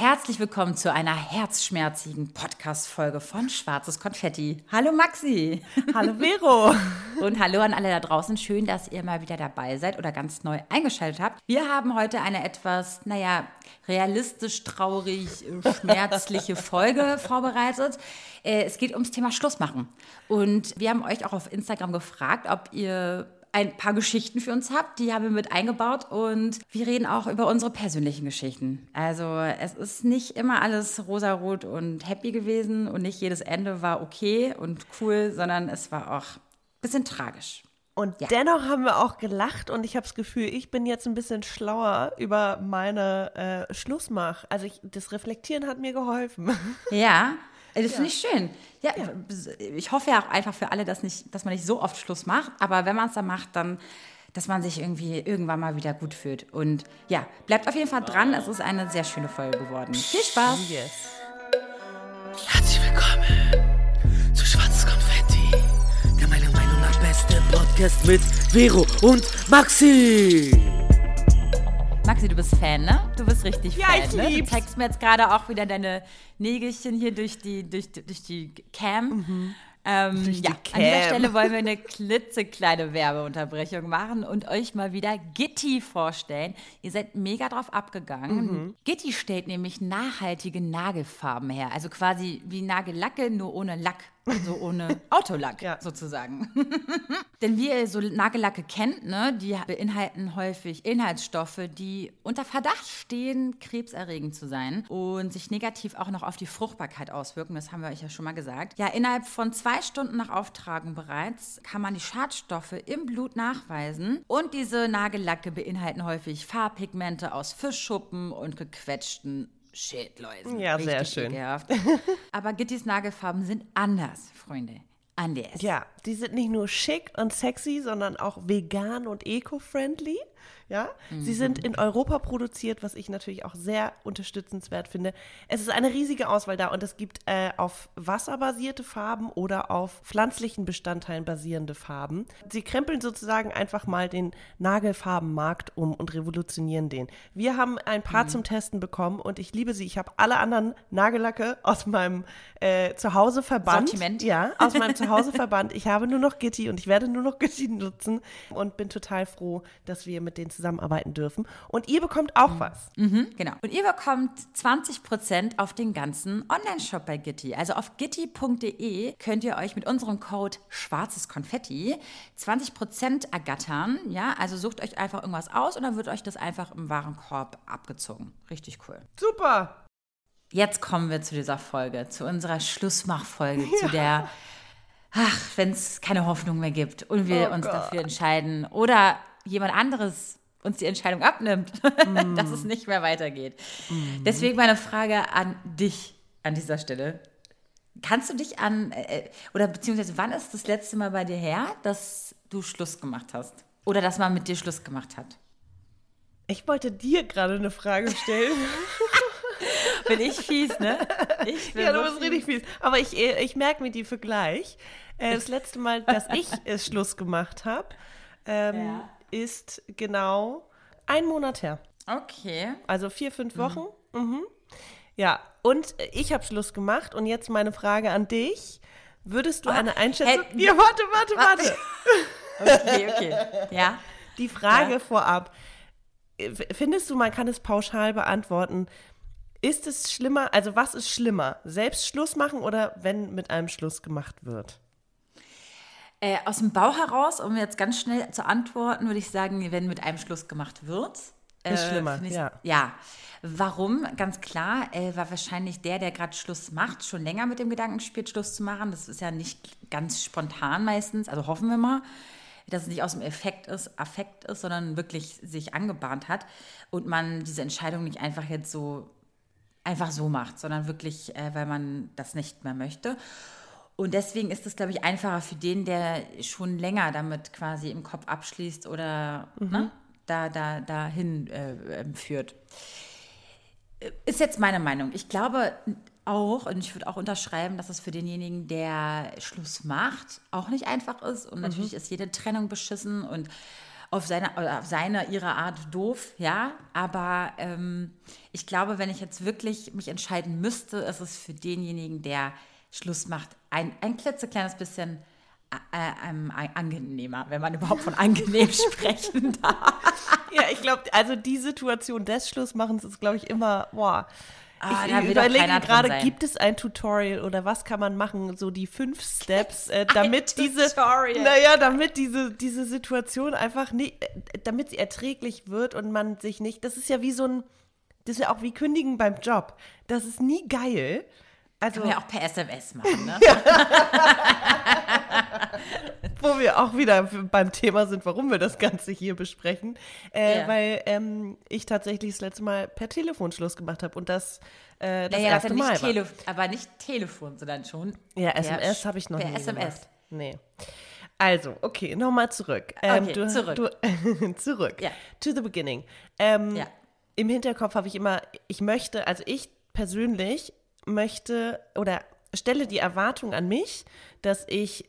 Herzlich willkommen zu einer herzschmerzigen Podcast-Folge von Schwarzes Konfetti. Hallo Maxi. Hallo Vero. Und hallo an alle da draußen. Schön, dass ihr mal wieder dabei seid oder ganz neu eingeschaltet habt. Wir haben heute eine etwas, naja, realistisch, traurig, schmerzliche Folge vorbereitet. Äh, es geht ums Thema Schlussmachen. Und wir haben euch auch auf Instagram gefragt, ob ihr ein paar Geschichten für uns habt. Die haben wir mit eingebaut und wir reden auch über unsere persönlichen Geschichten. Also es ist nicht immer alles rosarot und happy gewesen und nicht jedes Ende war okay und cool, sondern es war auch ein bisschen tragisch. Und ja. dennoch haben wir auch gelacht und ich habe das Gefühl, ich bin jetzt ein bisschen schlauer über meine äh, Schlussmach. Also ich, das Reflektieren hat mir geholfen. Ja, das ja. finde ich schön. Ja, ja, ich hoffe ja auch einfach für alle, dass, nicht, dass man nicht so oft Schluss macht, aber wenn man es dann macht, dann, dass man sich irgendwie irgendwann mal wieder gut fühlt. Und ja, bleibt auf jeden Fall dran. Es ist eine sehr schöne Folge geworden. Viel Spaß. Yes. Herzlich willkommen zu Schwarzes Konfetti, der meiner Meinung nach beste Podcast mit Vero und Maxi. Maxi, du bist Fan, ne? Du bist richtig ja, Fan. Ich ne? lieb's. Du zeigst mir jetzt gerade auch wieder deine Nägelchen hier durch die, durch, durch die Cam. Mhm. Ähm, ja, Cam. an dieser Stelle wollen wir eine klitzekleine Werbeunterbrechung machen und euch mal wieder Gitti vorstellen. Ihr seid mega drauf abgegangen. Mhm. Gitti stellt nämlich nachhaltige Nagelfarben her. Also quasi wie Nagellacke, nur ohne Lack. So ohne Autolack ja. sozusagen. Denn wie ihr so Nagellacke kennt, ne, die beinhalten häufig Inhaltsstoffe, die unter Verdacht stehen, krebserregend zu sein und sich negativ auch noch auf die Fruchtbarkeit auswirken. Das haben wir euch ja schon mal gesagt. Ja, innerhalb von zwei Stunden nach Auftragen bereits kann man die Schadstoffe im Blut nachweisen. Und diese Nagellacke beinhalten häufig Farbpigmente aus Fischschuppen und gequetschten Schildläusen. Ja, sehr schön. Aber Gittys Nagelfarben sind anders, Freunde. Anders. Ja, die sind nicht nur schick und sexy, sondern auch vegan und eco-friendly. Ja, mhm. sie sind in Europa produziert, was ich natürlich auch sehr unterstützenswert finde. Es ist eine riesige Auswahl da und es gibt äh, auf wasserbasierte Farben oder auf pflanzlichen Bestandteilen basierende Farben. Sie krempeln sozusagen einfach mal den Nagelfarbenmarkt um und revolutionieren den. Wir haben ein paar mhm. zum Testen bekommen und ich liebe sie. Ich habe alle anderen Nagellacke aus meinem äh, Zuhause verbannt. Sortiment. Ja, aus meinem Zuhause verbannt. Ich habe nur noch Gitti und ich werde nur noch Gitti nutzen und bin total froh, dass wir mit denen zusammenarbeiten dürfen. Und ihr bekommt auch mhm. was. Mhm, genau. Und ihr bekommt 20% auf den ganzen Online-Shop bei Gitti. Also auf gitti.de könnt ihr euch mit unserem Code schwarzes Konfetti 20% ergattern. Ja, also sucht euch einfach irgendwas aus und dann wird euch das einfach im Warenkorb abgezogen. Richtig cool. Super. Jetzt kommen wir zu dieser Folge, zu unserer Schlussmachfolge, ja. zu der ach, wenn es keine Hoffnung mehr gibt und wir oh uns Gott. dafür entscheiden oder jemand anderes uns die Entscheidung abnimmt, mm. dass es nicht mehr weitergeht. Mm. Deswegen meine Frage an dich an dieser Stelle. Kannst du dich an, äh, oder beziehungsweise wann ist das letzte Mal bei dir her, dass du Schluss gemacht hast? Oder dass man mit dir Schluss gemacht hat? Ich wollte dir gerade eine Frage stellen. bin ich fies, ne? Ich ja, du bist richtig fies. Aber ich, äh, ich merke mir die für gleich. Äh, das letzte Mal, dass ich es Schluss gemacht habe, ähm, ja ist genau ein Monat her. Okay. Also vier, fünf mhm. Wochen. Mhm. Mhm. Ja, und ich habe Schluss gemacht. Und jetzt meine Frage an dich. Würdest du oh, eine Einschätzung... Hey, ja, warte, warte, warte. okay, okay. Ja. Die Frage ja. vorab. Findest du, man kann es pauschal beantworten, ist es schlimmer, also was ist schlimmer? Selbst Schluss machen oder wenn mit einem Schluss gemacht wird? Äh, aus dem Bauch heraus, um jetzt ganz schnell zu antworten, würde ich sagen, wenn mit einem Schluss gemacht wird. Äh, ist schlimmer, ja. Ja. Warum? Ganz klar, äh, war wahrscheinlich der, der gerade Schluss macht, schon länger mit dem Gedanken spielt, Schluss zu machen. Das ist ja nicht ganz spontan meistens, also hoffen wir mal, dass es nicht aus dem Effekt ist, Affekt ist, sondern wirklich sich angebahnt hat und man diese Entscheidung nicht einfach jetzt so einfach so macht, sondern wirklich, äh, weil man das nicht mehr möchte. Und deswegen ist es, glaube ich, einfacher für den, der schon länger damit quasi im Kopf abschließt oder mhm. ne, da, da, dahin äh, ähm, führt. Ist jetzt meine Meinung. Ich glaube auch, und ich würde auch unterschreiben, dass es für denjenigen, der Schluss macht, auch nicht einfach ist. Und mhm. natürlich ist jede Trennung beschissen und auf seine, auf seine, ihre Art doof, ja. Aber ähm, ich glaube, wenn ich jetzt wirklich mich entscheiden müsste, ist es für denjenigen, der Schluss macht, ein, ein klitzekleines bisschen äh, ähm, angenehmer, wenn man überhaupt von angenehm sprechen darf. Ja, ich glaube, also die Situation des Schlussmachens ist, glaube ich, immer, boah. Ah, ich überlege gerade, gibt es ein Tutorial oder was kann man machen, so die fünf Steps, äh, damit diese, Tutorial. naja, damit diese, diese Situation einfach nicht, äh, damit sie erträglich wird und man sich nicht, das ist ja wie so ein, das ist ja auch wie Kündigen beim Job. Das ist nie geil. Also, Kann man ja auch per SMS machen, ne? wo wir auch wieder beim Thema sind, warum wir das Ganze hier besprechen. Äh, Ja. Weil ähm, ich tatsächlich das letzte Mal per Telefon Schluss gemacht habe und das äh, das Naja, erste nicht Mal war. Tele aber nicht Telefon, sondern schon. Ja, SMS habe ich noch per nie SMS. gemacht. Nee. Also, okay, nochmal zurück. Ähm, Okay, du, zurück. Du, zurück. Ja. To the beginning. Ähm, Ja. Im Hinterkopf habe ich immer, ich möchte, also ich persönlich möchte oder stelle die Erwartung an mich, dass ich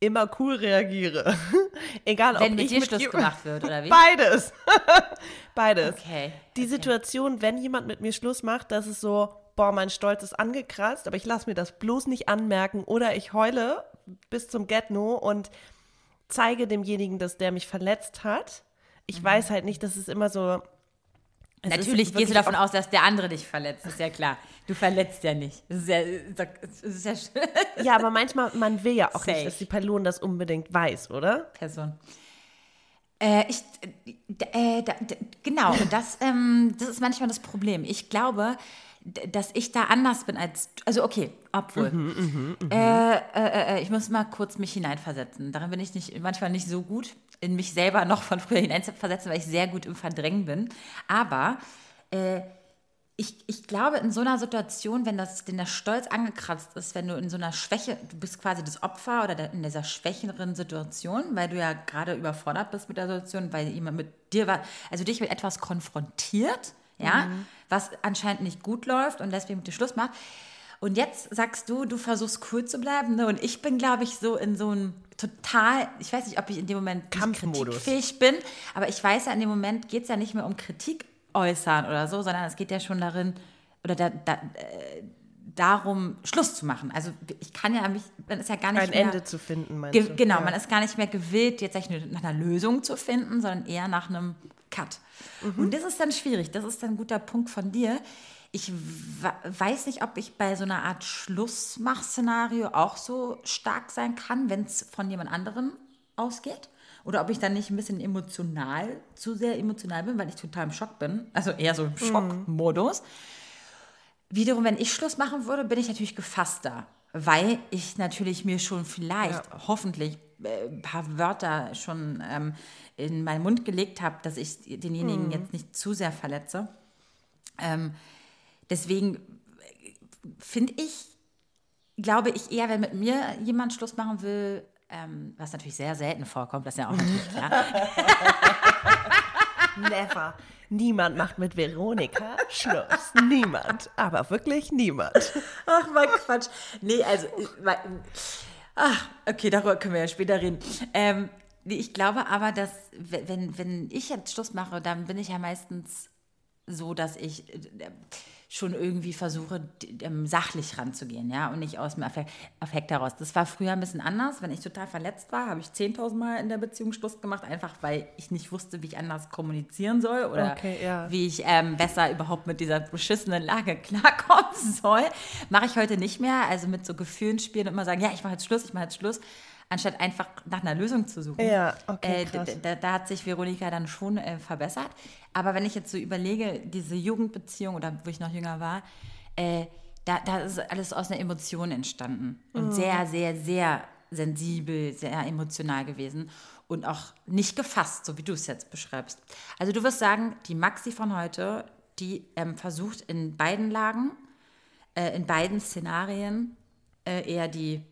immer cool reagiere. Egal, ob Wenn mit ich dir mit Schluss gemacht wird, oder wie? Beides. Beides. Okay. Die okay. Situation, wenn jemand mit mir Schluss macht, das ist so, boah, mein Stolz ist angekratzt, aber ich lasse mir das bloß nicht anmerken oder ich heule bis zum Get-No und zeige demjenigen, dass der mich verletzt hat. Ich weiß halt nicht, das ist immer so. Es. Natürlich gehst du davon aus, dass der andere dich verletzt, ist ja klar. Du verletzt ja nicht. Das ist ja, das ist ja schön. Ja, aber manchmal, man will ja auch Safe. nicht, dass die Person das unbedingt weiß, oder? Person. Äh, ich, äh, da, d- genau, das, ähm, das ist manchmal das Problem. Ich glaube, dass ich da anders bin als, also okay, obwohl. äh, äh, äh, ich muss mal kurz mich hineinversetzen. Darin bin ich nicht, manchmal nicht so gut, in mich selber noch von früher hineinzuversetzen, weil ich sehr gut im Verdrängen bin. Aber äh, ich, ich glaube, in so einer Situation, wenn, das, wenn der Stolz angekratzt ist, wenn du in so einer Schwäche, du bist quasi das Opfer oder der, in dieser schwächeren Situation, weil du ja gerade überfordert bist mit der Situation, weil jemand mit dir war, also dich mit etwas konfrontiert, ja, was anscheinend nicht gut läuft und deswegen mit dir Schluss macht. Und jetzt sagst du, du versuchst cool zu bleiben, ne? Und ich bin, glaube ich, so in so einem total, ich weiß nicht, ob ich in dem Moment kritikfähig bin, aber ich weiß ja, in dem Moment geht es ja nicht mehr um Kritik äußern oder so, sondern es geht ja schon darin, oder da, da, äh, darum, Schluss zu machen. Also ich kann ja mich, man ist ja gar nicht Ein mehr, Ende zu finden, meinst du? genau, Ja. man ist gar nicht mehr gewillt, jetzt eigentlich nach einer Lösung zu finden, sondern eher nach einem Cut. Mhm. Und das ist dann schwierig. Das ist dann ein guter Punkt von dir. Ich weiß nicht, ob ich bei so einer Art Schlussmach-Szenario auch so stark sein kann, wenn es von jemand anderem ausgeht. Oder ob ich dann nicht ein bisschen emotional, zu sehr emotional bin, weil ich total im Schock bin. Also eher so im Mhm. Wiederum, wenn ich Schluss machen würde, bin ich natürlich gefasster, weil ich natürlich mir schon vielleicht, hoffentlich, äh, ein paar Wörter schon ähm, in meinen Mund gelegt habe, dass ich denjenigen jetzt nicht zu sehr verletze. Ähm, deswegen äh, finde ich, glaube ich eher, wenn mit mir jemand Schluss machen will, ähm, was natürlich sehr selten vorkommt, das ist ja auch natürlich klar. Never. Niemand macht mit Veronika Schluss. Niemand. Aber wirklich niemand. Ach, mein Quatsch. Nee, also, mein- ach, okay, darüber können wir ja später reden. Ähm, ich glaube aber, dass, wenn, wenn ich jetzt Schluss mache, dann bin ich ja meistens so, dass ich äh, schon irgendwie versuche, ähm, sachlich ranzugehen, ja, und nicht aus dem Affekt, Affekt heraus. Das war früher ein bisschen anders. Wenn ich total verletzt war, habe ich 10.000 Mal in der Beziehung Schluss gemacht, einfach weil ich nicht wusste, wie ich anders kommunizieren soll oder Okay, ja. wie ich ähm, besser überhaupt mit dieser beschissenen Lage klarkommen soll. Mache ich heute nicht mehr. Also mit so Gefühlen spielen und immer sagen, ja, ich mache jetzt Schluss, ich mache jetzt Schluss, anstatt einfach nach einer Lösung zu suchen. Ja, okay, Äh, da, da hat sich Veronika dann schon äh, verbessert. Aber wenn ich jetzt so überlege, diese Jugendbeziehung oder wo ich noch jünger war, äh, da, da ist alles aus einer Emotion entstanden. Mhm. Und sehr, sehr, sehr sensibel, sehr emotional gewesen. Und auch nicht gefasst, so wie du es jetzt beschreibst. Also du wirst sagen, die Maxi von heute, die ähm, versucht in beiden Lagen, äh, in beiden Szenarien äh, eher die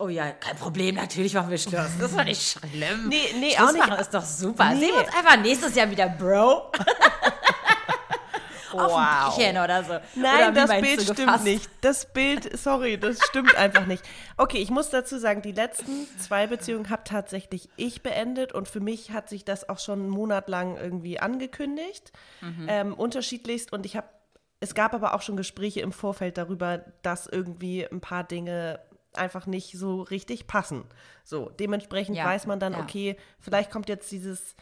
Oh ja, kein Problem, natürlich machen wir Schluss. Das war nicht schlimm. Nee, nee, Schluss auch nicht. machen ist doch super. Nee. Sehen wir uns einfach nächstes Jahr wieder, Bro. auf ein Bierchen oder so. Nein, oder das Bild stimmt nicht. Das Bild, sorry, das stimmt einfach nicht. Okay, ich muss dazu sagen, die letzten zwei Beziehungen habe tatsächlich ich beendet und für mich hat sich das auch schon einen Monat lang irgendwie angekündigt, mhm. ähm, unterschiedlichst und ich habe es gab aber auch schon Gespräche im Vorfeld darüber, dass irgendwie ein paar Dinge einfach nicht so richtig passen. So, dementsprechend ja, weiß man dann, ja. okay, vielleicht kommt jetzt dieses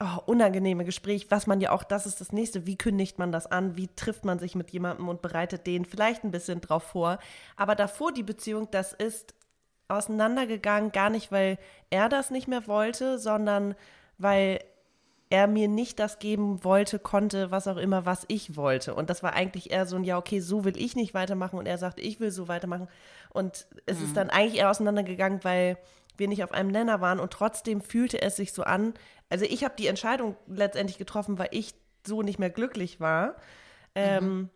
oh, unangenehme Gespräch, was man ja auch, das ist das nächste, wie kündigt man das an, wie trifft man sich mit jemandem und bereitet den vielleicht ein bisschen drauf vor. Aber davor die Beziehung, das ist auseinandergegangen, gar nicht, weil er das nicht mehr wollte, sondern weil er mir nicht das geben wollte, konnte, was auch immer, was ich wollte. Und das war eigentlich eher so ein, ja, okay, so will ich nicht weitermachen. Und er sagte, ich will so weitermachen. Und es mhm. ist dann eigentlich eher auseinandergegangen, weil wir nicht auf einem Nenner waren. Und trotzdem fühlte es sich so an. Also ich habe die Entscheidung letztendlich getroffen, weil ich so nicht mehr glücklich war. Ähm, mhm.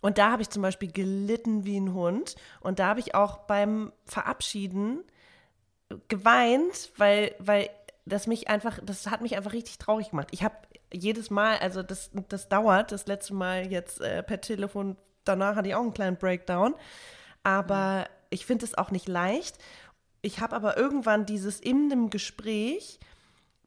und da habe ich zum Beispiel gelitten wie ein Hund. Und da habe ich auch beim Verabschieden geweint, weil, weil das mich einfach, das hat mich einfach richtig traurig gemacht. Ich habe jedes Mal, also das, das dauert, das letzte Mal jetzt äh, per Telefon, danach hatte ich auch einen kleinen Breakdown. Aber mhm. ich finde es auch nicht leicht. Ich habe aber irgendwann dieses in dem Gespräch,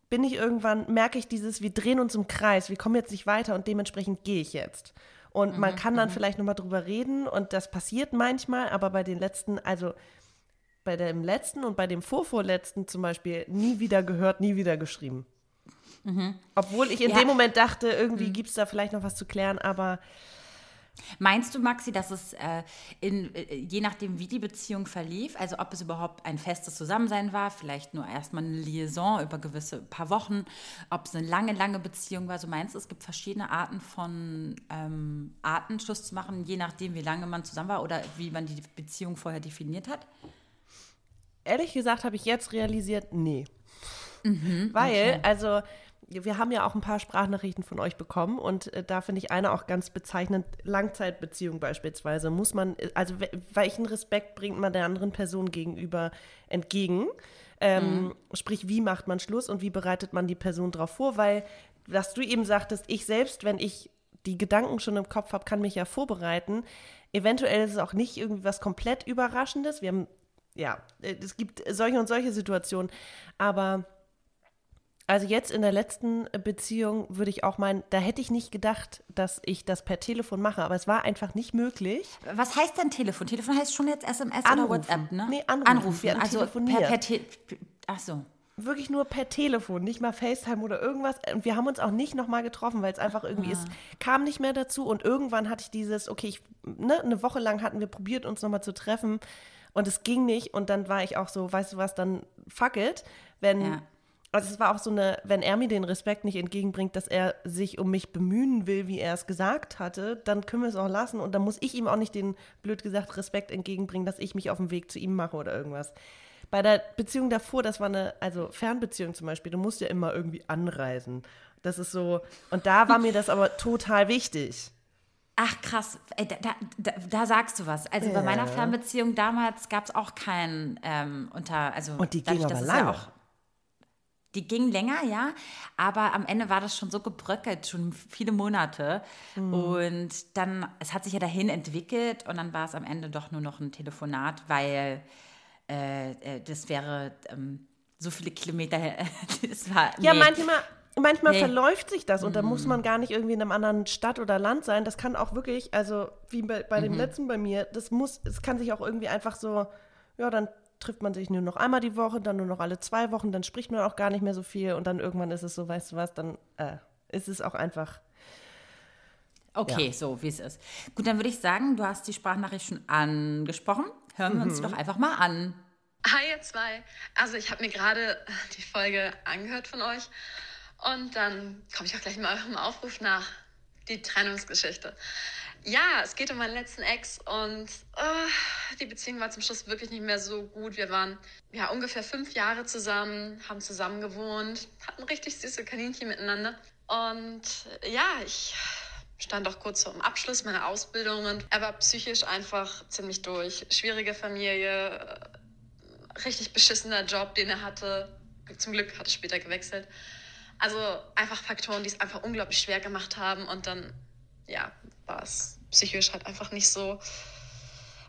bin ich irgendwann, merke ich dieses, wir drehen uns im Kreis, wir kommen jetzt nicht weiter und dementsprechend gehe ich jetzt. Und mhm, man kann dann mhm. vielleicht nochmal drüber reden und das passiert manchmal, aber bei den letzten, also bei dem letzten und bei dem vorvorletzten zum Beispiel nie wieder gehört, nie wieder geschrieben. Mhm. Obwohl ich in ja. dem Moment dachte, irgendwie mhm. gibt es da vielleicht noch was zu klären, aber. Meinst du, Maxi, dass es äh, in, äh, je nachdem, wie die Beziehung verlief, also ob es überhaupt ein festes Zusammensein war, vielleicht nur erstmal eine Liaison über gewisse paar Wochen, ob es eine lange, lange Beziehung war, so meinst du, es gibt verschiedene Arten von ähm, Arten, Schluss zu machen, je nachdem, wie lange man zusammen war oder wie man die Beziehung vorher definiert hat? Ehrlich gesagt habe ich jetzt realisiert, nee. Mhm, Weil, okay. also wir haben ja auch ein paar Sprachnachrichten von euch bekommen und äh, da finde ich eine auch ganz bezeichnend. Langzeitbeziehung beispielsweise muss man, also welchen Respekt bringt man der anderen Person gegenüber entgegen? Ähm, mhm. Sprich, wie macht man Schluss und wie bereitet man die Person darauf vor? Weil, was du eben sagtest, ich selbst, wenn ich die Gedanken schon im Kopf habe, kann mich ja vorbereiten. Eventuell ist es auch nicht irgendwie was komplett Überraschendes. Wir haben ja, äh, es gibt solche und solche Situationen. Aber also jetzt in der letzten Beziehung würde ich auch meinen, da hätte ich nicht gedacht, dass ich das per Telefon mache, aber es war einfach nicht möglich. Was heißt denn Telefon? Telefon heißt schon jetzt SMS anrufen. oder WhatsApp, ne? Nee, anrufen. anrufen. Wir also per, per Te Ach so. Wirklich nur per Telefon, nicht mal FaceTime oder irgendwas. Und wir haben uns auch nicht nochmal getroffen, weil es einfach irgendwie ah. ist, kam nicht mehr dazu. Und irgendwann hatte ich dieses, okay, ich, ne, eine Woche lang hatten wir probiert, uns nochmal zu treffen. Und es ging nicht. Und dann war ich auch so, weißt du was, dann fuck it. Wenn, ja. also es war auch so eine, wenn er mir den Respekt nicht entgegenbringt, dass er sich um mich bemühen will, wie er es gesagt hatte, dann können wir es auch lassen. Und dann muss ich ihm auch nicht den, blöd gesagt, Respekt entgegenbringen, dass ich mich auf den Weg zu ihm mache oder irgendwas. Bei der Beziehung davor, das war eine, also Fernbeziehung zum Beispiel, du musst ja immer irgendwie anreisen. Das ist so, und da war mir das aber total wichtig. Ach krass, da, da, da, sagst du was. Also bei meiner Fernbeziehung damals gab es auch keinen ähm, unter, also und die ging aber lange. Ja die ging länger, ja, aber am Ende war das schon so gebröckelt, schon viele Monate. Mhm. Und dann, es hat sich ja dahin entwickelt und dann war es am Ende doch nur noch ein Telefonat, weil äh, äh das wäre ähm, so viele Kilometer. das war, nee. Ja, manchmal Manchmal nee. verläuft sich das und mhm. da muss man gar nicht irgendwie in einem anderen Stadt oder Land sein. Das kann auch wirklich, also wie bei, bei dem mhm. letzten bei mir, das muss, es kann sich auch irgendwie einfach so, ja, dann trifft man sich nur noch einmal die Woche, dann nur noch alle zwei Wochen, dann spricht man auch gar nicht mehr so viel und dann irgendwann ist es so, weißt du was, dann äh, ist es auch einfach. Okay, ja. so wie es ist. Gut, dann würde ich sagen, du hast die Sprachnachricht schon angesprochen. Hören wir mhm. uns doch einfach mal an. Hi ihr zwei. Also ich habe mir gerade die Folge angehört von euch und dann komme ich auch gleich mal eurem Aufruf nach. Die Trennungsgeschichte. Ja, es geht um meinen letzten Ex und uh, die Beziehung war zum Schluss wirklich nicht mehr so gut. Wir waren ja ungefähr fünf Jahre zusammen, haben zusammen gewohnt, hatten richtig süße Kaninchen miteinander. Und ja, ich stand auch kurz vor dem Abschluss meiner Ausbildung und er war psychisch einfach ziemlich durch. Schwierige Familie, richtig beschissener Job, den er hatte. Zum Glück hat er später gewechselt. Also einfach Faktoren, die es einfach unglaublich schwer gemacht haben und dann, ja, war es psychisch halt einfach nicht so,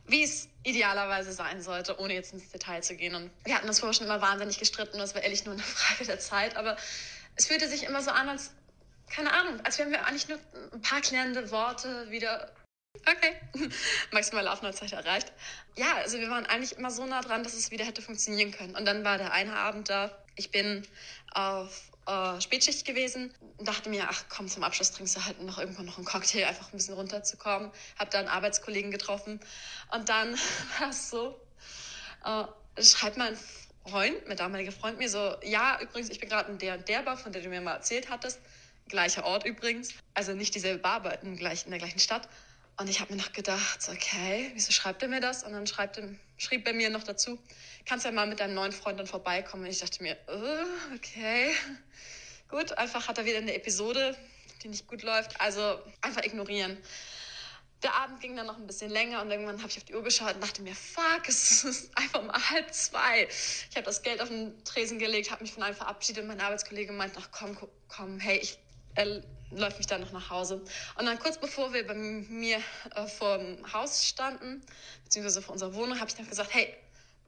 wie es idealerweise sein sollte, ohne jetzt ins Detail zu gehen. Und wir hatten das vorher schon immer wahnsinnig gestritten, das war ehrlich nur eine Frage der Zeit, aber es fühlte sich immer so an, als, keine Ahnung, als wären wir eigentlich nur ein paar klärende Worte wieder Okay, maximale Aufnahmezeit erreicht. Ja, also wir waren eigentlich immer so nah dran, dass es wieder hätte funktionieren können. Und dann war der eine Abend da. Ich bin auf äh, Spätschicht gewesen und dachte mir, ach komm, zum Abschluss trinkst du halt noch irgendwann noch einen Cocktail, einfach ein bisschen runterzukommen. Hab da einen Arbeitskollegen getroffen und dann war es so, äh, schreibt mein Freund, mein damaliger Freund mir so, ja, übrigens, ich bin gerade in der und der Bar, von der du mir mal erzählt hattest. Gleicher Ort übrigens. Also nicht dieselbe Bar, aber in, gleich, in der gleichen Stadt. Und ich habe mir noch gedacht, okay, wieso schreibt er mir das? Und dann schreibt er, schrieb er mir noch dazu, kannst ja mal mit deinem neuen Freund vorbeikommen. Und ich dachte mir, okay, gut, einfach hat er wieder eine Episode, die nicht gut läuft. Also einfach ignorieren. Der Abend ging dann noch ein bisschen länger und irgendwann habe ich auf die Uhr geschaut und dachte mir, fuck, es ist einfach mal halb zwei. Ich habe das Geld auf den Tresen gelegt, habe mich von einem verabschiedet mein Arbeitskollege meinte, ach komm, komm, hey, ich er läuft mich dann noch nach Hause. Und dann kurz bevor wir bei mir äh, vor dem Haus standen, beziehungsweise vor unserer Wohnung, habe ich dann gesagt, hey,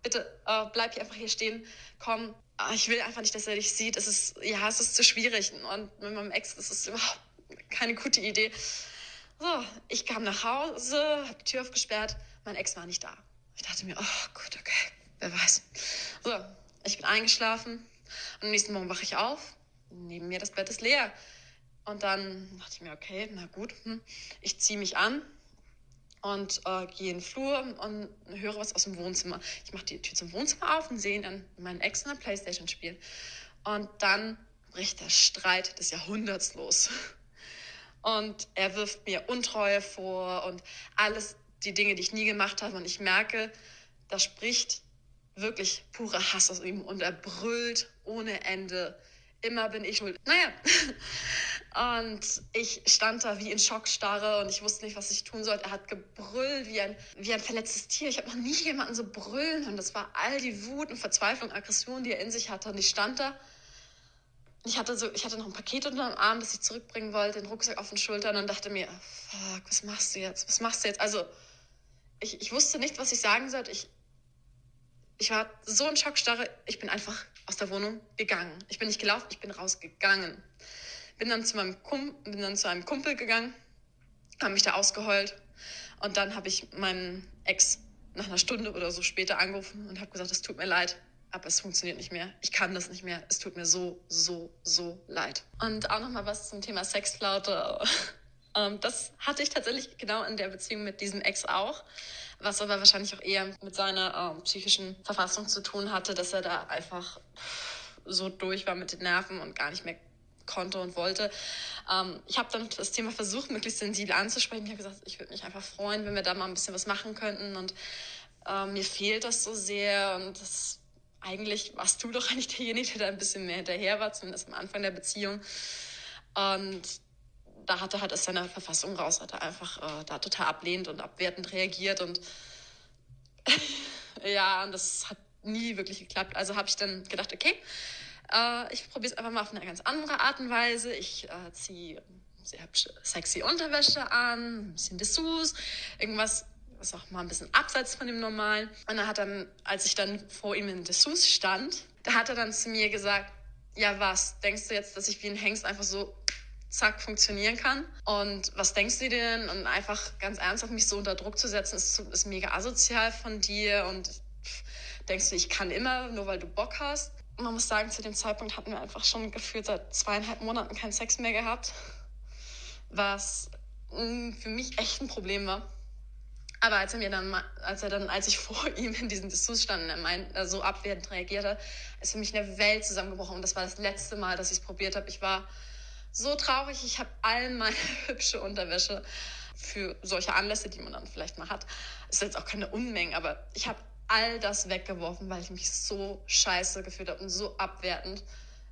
bitte äh, bleib hier einfach hier stehen, komm, äh, ich will einfach nicht, dass er dich sieht. Es ist, ja, es ist zu schwierig. Und mit meinem Ex ist überhaupt keine gute Idee. So, ich kam nach Hause, habe die Tür aufgesperrt, mein Ex war nicht da. Ich dachte mir, oh gut, okay, wer weiß. So, ich bin eingeschlafen und am nächsten Morgen wache ich auf. Neben mir das Bett ist leer. Und dann dachte ich mir, okay, na gut, hm. ich ziehe mich an und äh, gehe in den Flur und höre was aus dem Wohnzimmer. Ich mache die Tür zum Wohnzimmer auf und sehe dann meinen Ex in der Playstation spielen. Und dann bricht der Streit des Jahrhunderts los. Und er wirft mir Untreue vor und alles, die Dinge, die ich nie gemacht habe. Und ich merke, da spricht wirklich purer Hass aus ihm und er brüllt ohne Ende. Immer bin ich schuld. Naja, Und ich stand da wie in Schockstarre und ich wusste nicht, was ich tun sollte. Er hat gebrüllt wie ein, wie ein verletztes Tier. Ich habe noch nie jemanden so brüllen hören. Das war all die Wut und Verzweiflung, Aggression, die er in sich hatte. Und ich stand da. Ich hatte, so, ich hatte noch ein Paket unter dem Arm, das ich zurückbringen wollte, den Rucksack auf den Schultern und dachte mir, fuck, was machst du jetzt? Was machst du jetzt? Also, ich, ich wusste nicht, was ich sagen sollte. Ich, ich war so in Schockstarre, ich bin einfach aus der Wohnung gegangen. Ich bin nicht gelaufen, ich bin rausgegangen. Bin dann zu meinem Kum bin dann zu einem Kumpel gegangen, habe mich da ausgeheult und dann habe ich meinen Ex nach einer Stunde oder so später angerufen und habe gesagt, es tut mir leid, aber es funktioniert nicht mehr. Ich kann das nicht mehr. Es tut mir so, so, so leid. Und auch noch mal was zum Thema Sexflaute. Ähm, das hatte ich tatsächlich genau in der Beziehung mit diesem Ex auch, was aber wahrscheinlich auch eher mit seiner ähm, psychischen Verfassung zu tun hatte, dass er da einfach so durch war mit den Nerven und gar nicht mehr konnte und wollte. Ähm, ich habe dann das Thema versucht, möglichst sensibel anzusprechen. Ich habe gesagt, ich würde mich einfach freuen, wenn wir da mal ein bisschen was machen könnten. Und äh, mir fehlt das so sehr. Und das eigentlich warst du doch eigentlich derjenige, der da ein bisschen mehr hinterher war, zumindest am Anfang der Beziehung. Und da hat er halt aus seiner Verfassung raus, hat er einfach äh, da total ablehnend und abwertend reagiert. Und ja, und das hat nie wirklich geklappt. Also habe ich dann gedacht, okay, äh, ich probiere es einfach mal auf eine ganz andere Art und Weise. Ich äh, ziehe sehr sexy Unterwäsche an, ein bisschen Dessous, irgendwas, was auch mal ein bisschen abseits von dem Normalen. Und dann hat er, als ich dann vor ihm in Dessous stand, da hat er dann zu mir gesagt, ja was, denkst du jetzt, dass ich wie ein Hengst einfach so zack funktionieren kann. Und was denkst du denn? Und einfach ganz ernsthaft mich so unter Druck zu setzen, ist, ist mega asozial von dir. Und denkst du, ich kann immer, nur weil du Bock hast man muss sagen, zu dem Zeitpunkt hatten wir einfach schon gefühlt seit zweieinhalb Monaten keinen Sex mehr gehabt, was mm, für mich echt ein Problem war. Aber als er mir dann, als er dann, als ich vor ihm in diesem Dessous stand und er meint, äh, so abwertend reagierte, ist für mich eine Welt zusammengebrochen. Und das war das letzte Mal, dass ich es probiert habe. Ich war so traurig. Ich habe all meine hübsche Unterwäsche für solche Anlässe, die man dann vielleicht mal hat. Ist jetzt auch keine Unmenge, aber ich habe all das weggeworfen, weil ich mich so scheiße gefühlt habe und so abwertend,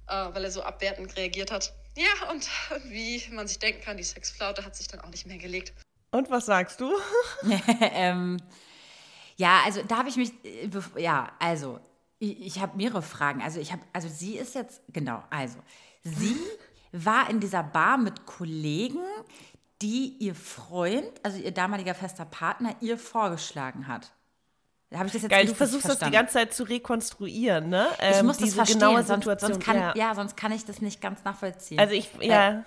äh, weil er so abwertend reagiert hat. Ja, und wie man sich denken kann, die Sexflaute hat sich dann auch nicht mehr gelegt. Und was sagst du? ähm, ja, also da habe ich mich, äh, ja, also ich, ich habe mehrere Fragen. Also ich habe, also sie ist jetzt, genau, also sie war in dieser Bar mit Kollegen, die ihr Freund, also ihr damaliger fester Partner, ihr vorgeschlagen hat. Habe ich das jetzt Geil, du versuchst das die ganze Zeit zu rekonstruieren, ne? Ich Ähm, muss das verstehen, genaue sonst, Situation. sonst kann, ja. ja. sonst kann ich das nicht ganz nachvollziehen. Also ich, ja,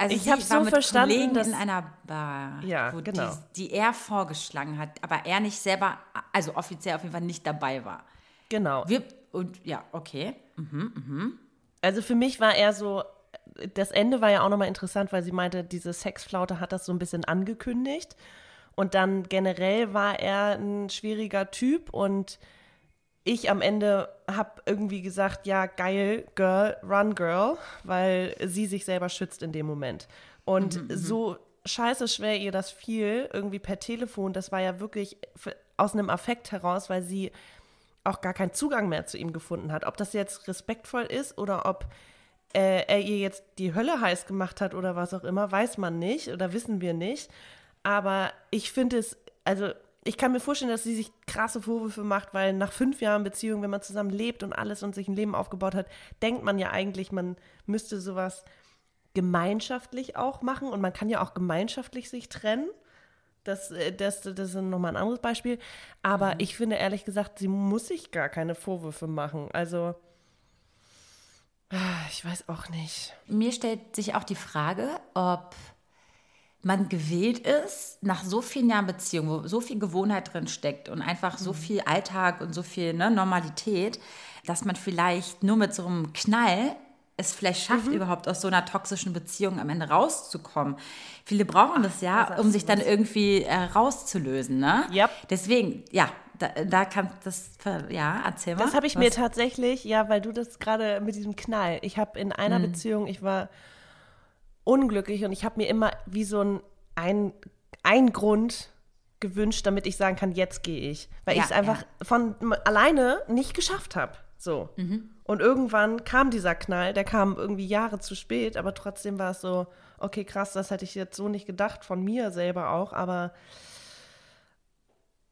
Also Ich war so mit verstanden, Kollegen dass- in einer Bar, Ja, wo genau. die, die er vorgeschlagen hat, aber er nicht selber, also offiziell auf jeden Fall nicht dabei war. genau. Wir, und ja, okay. Also für mich war er so, das Ende war ja auch nochmal interessant, weil sie meinte, diese Sexflaute hat das so ein bisschen angekündigt. Und dann generell war er ein schwieriger Typ und ich am Ende habe irgendwie gesagt, ja, geil, Girl, run, Girl, weil sie sich selber schützt in dem Moment. Und so scheiße schwer ihr das fiel, irgendwie per Telefon, das war ja wirklich aus einem Affekt heraus, weil sie auch gar keinen Zugang mehr zu ihm gefunden hat. Ob das jetzt respektvoll ist oder ob äh, er ihr jetzt die Hölle heiß gemacht hat oder was auch immer, weiß man nicht oder wissen wir nicht. Aber ich finde es, also ich kann mir vorstellen, dass sie sich krasse Vorwürfe macht, weil nach fünf Jahren Beziehung, wenn man zusammen lebt und alles und sich ein Leben aufgebaut hat, denkt man ja eigentlich, man müsste sowas gemeinschaftlich auch machen und man kann ja auch gemeinschaftlich sich trennen. Das, äh, das, das ist nochmal ein anderes Beispiel. Aber ich finde ehrlich gesagt, sie muss sich gar keine Vorwürfe machen. Also, ah, ich weiß auch nicht. Mir stellt sich auch die Frage, ob man gewillt ist, nach so vielen Jahren Beziehung, wo so viel Gewohnheit drin steckt und einfach so viel Alltag und so viel ne, Normalität, dass man vielleicht nur mit so einem Knall es vielleicht schafft, überhaupt aus so einer toxischen Beziehung am Ende rauszukommen. Viele brauchen das ja, um sich dann irgendwie äh, rauszulösen. Ne? Yep. Deswegen, ja, da, da kann das, ja, erzähl mal. Das habe ich mir Was- tatsächlich, ja, weil du das gerade mit diesem Knall. Ich habe in einer Beziehung, ich war unglücklich und ich habe mir immer wie so ein, ein, ein Grund gewünscht, damit ich sagen kann, jetzt gehe ich. Weil Ja, ich es einfach von alleine nicht geschafft habe. So. Und irgendwann kam dieser Knall, der kam irgendwie Jahre zu spät, aber trotzdem war es so, okay, krass, das hätte ich jetzt so nicht gedacht, von mir selber auch, aber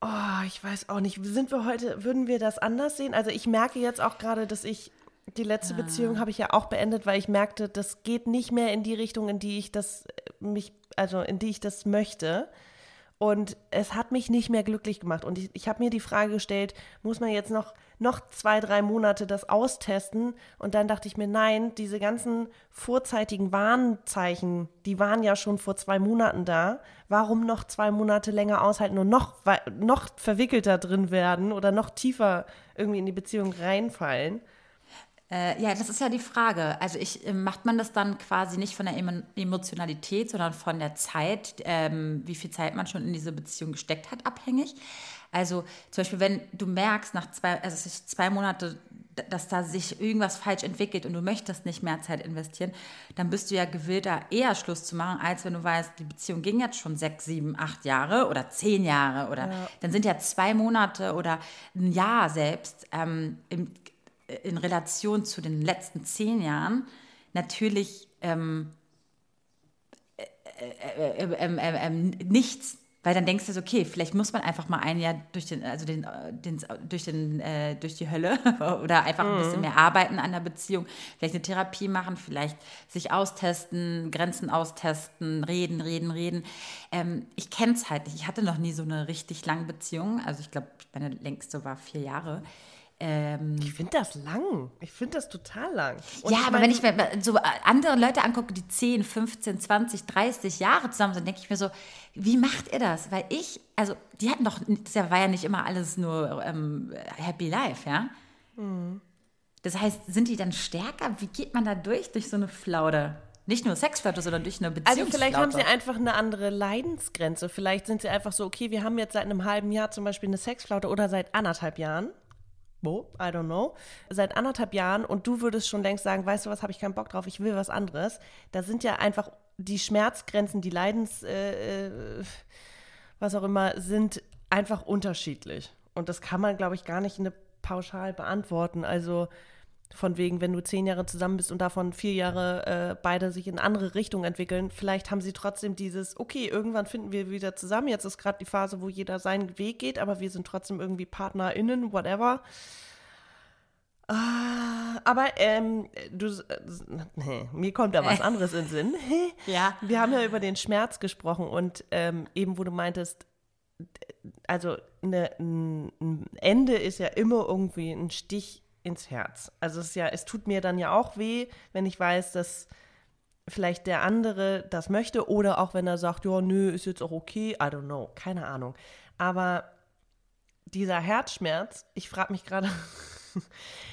Oh, ich weiß auch nicht. Sind wir heute, würden wir das anders sehen? Also ich merke jetzt auch gerade, dass ich die letzte Beziehung habe ich ja auch beendet, weil ich merkte, das geht nicht mehr in die Richtung, in die ich das äh, mich, also in die ich das möchte. Und es hat mich nicht mehr glücklich gemacht. Und ich, ich habe mir die Frage gestellt, muss man jetzt noch, noch zwei, drei Monate das austesten? Und dann dachte ich mir, nein, diese ganzen vorzeitigen Warnzeichen, die waren ja schon vor zwei Monaten da. Warum noch zwei Monate länger aushalten und noch, noch verwickelter drin werden oder noch tiefer irgendwie in die Beziehung reinfallen? Äh, ja, das ist ja die Frage. Also ich, äh, macht man das dann quasi nicht von der Emo Emotionalität, sondern von der Zeit, ähm, wie viel Zeit man schon in diese Beziehung gesteckt hat, abhängig? Also zum Beispiel, wenn du merkst, nach zwei, also zwei Monate, dass da sich irgendwas falsch entwickelt und du möchtest nicht mehr Zeit investieren, dann bist du ja gewillt, da eher Schluss zu machen, als wenn du weißt, die Beziehung ging jetzt schon sechs, sieben, acht Jahre oder zehn Jahre oder dann sind ja zwei Monate oder ein Jahr selbst ähm, im, in Relation zu den letzten zehn Jahren natürlich ähm, äh, äh, äh, ähm, ähm, ähm, nichts. Weil dann denkst du okay, vielleicht muss man einfach mal ein Jahr durch den, also den, äh, den, durch den, äh, durch die Hölle oder einfach ein bisschen mehr arbeiten an der Beziehung, vielleicht eine Therapie machen, vielleicht sich austesten, Grenzen austesten, reden, reden, reden. Ähm, ich kenne es halt nicht. Ich hatte noch nie so eine richtig lange Beziehung. Also ich glaube, meine längste war vier Jahre. Ähm, Ich finde das lang. Ich finde das total lang. Und ja, aber mein- wenn ich mir so andere Leute angucke, die 10, 15, 20, 30 Jahre zusammen sind, denke ich mir so, wie macht ihr das? Weil ich, also die hatten doch, das war ja nicht immer alles nur ähm, Happy Life, ja? Das heißt, sind die dann stärker? Wie geht man da durch, durch so eine Flaude? Nicht nur Sexflaute, sondern durch eine Also Beziehungsflaute. vielleicht haben sie einfach eine andere Leidensgrenze. Vielleicht sind sie einfach so, okay, wir haben jetzt seit einem halben Jahr zum Beispiel eine Sexflaute oder seit anderthalb Jahren. Wo? I don't know. Seit anderthalb Jahren und du würdest schon längst sagen, weißt du was, habe ich keinen Bock drauf, ich will was anderes. Da sind ja einfach die Schmerzgrenzen, die Leidens, äh, äh, was auch immer, sind einfach unterschiedlich. Und das kann man, glaube ich, gar nicht pauschal beantworten. Also von wegen, wenn du zehn Jahre zusammen bist und davon vier Jahre äh, beide sich in andere Richtungen entwickeln, vielleicht haben sie trotzdem dieses, okay, irgendwann finden wir wieder zusammen. Jetzt ist gerade die Phase, wo jeder seinen Weg geht, aber wir sind trotzdem irgendwie PartnerInnen, whatever. Ah, aber ähm, du, äh, nee, mir kommt da was anderes in den Sinn. Ja. Wir haben ja über den Schmerz gesprochen und ähm, eben, wo du meintest, also eine, ein Ende ist ja immer irgendwie ein Stich ins Herz. Also es ja, es tut mir dann ja auch weh, wenn ich weiß, dass vielleicht der andere das möchte oder auch wenn er sagt, ja, nö, ist jetzt auch okay, I don't know, keine Ahnung. Aber dieser Herzschmerz, ich frage mich gerade,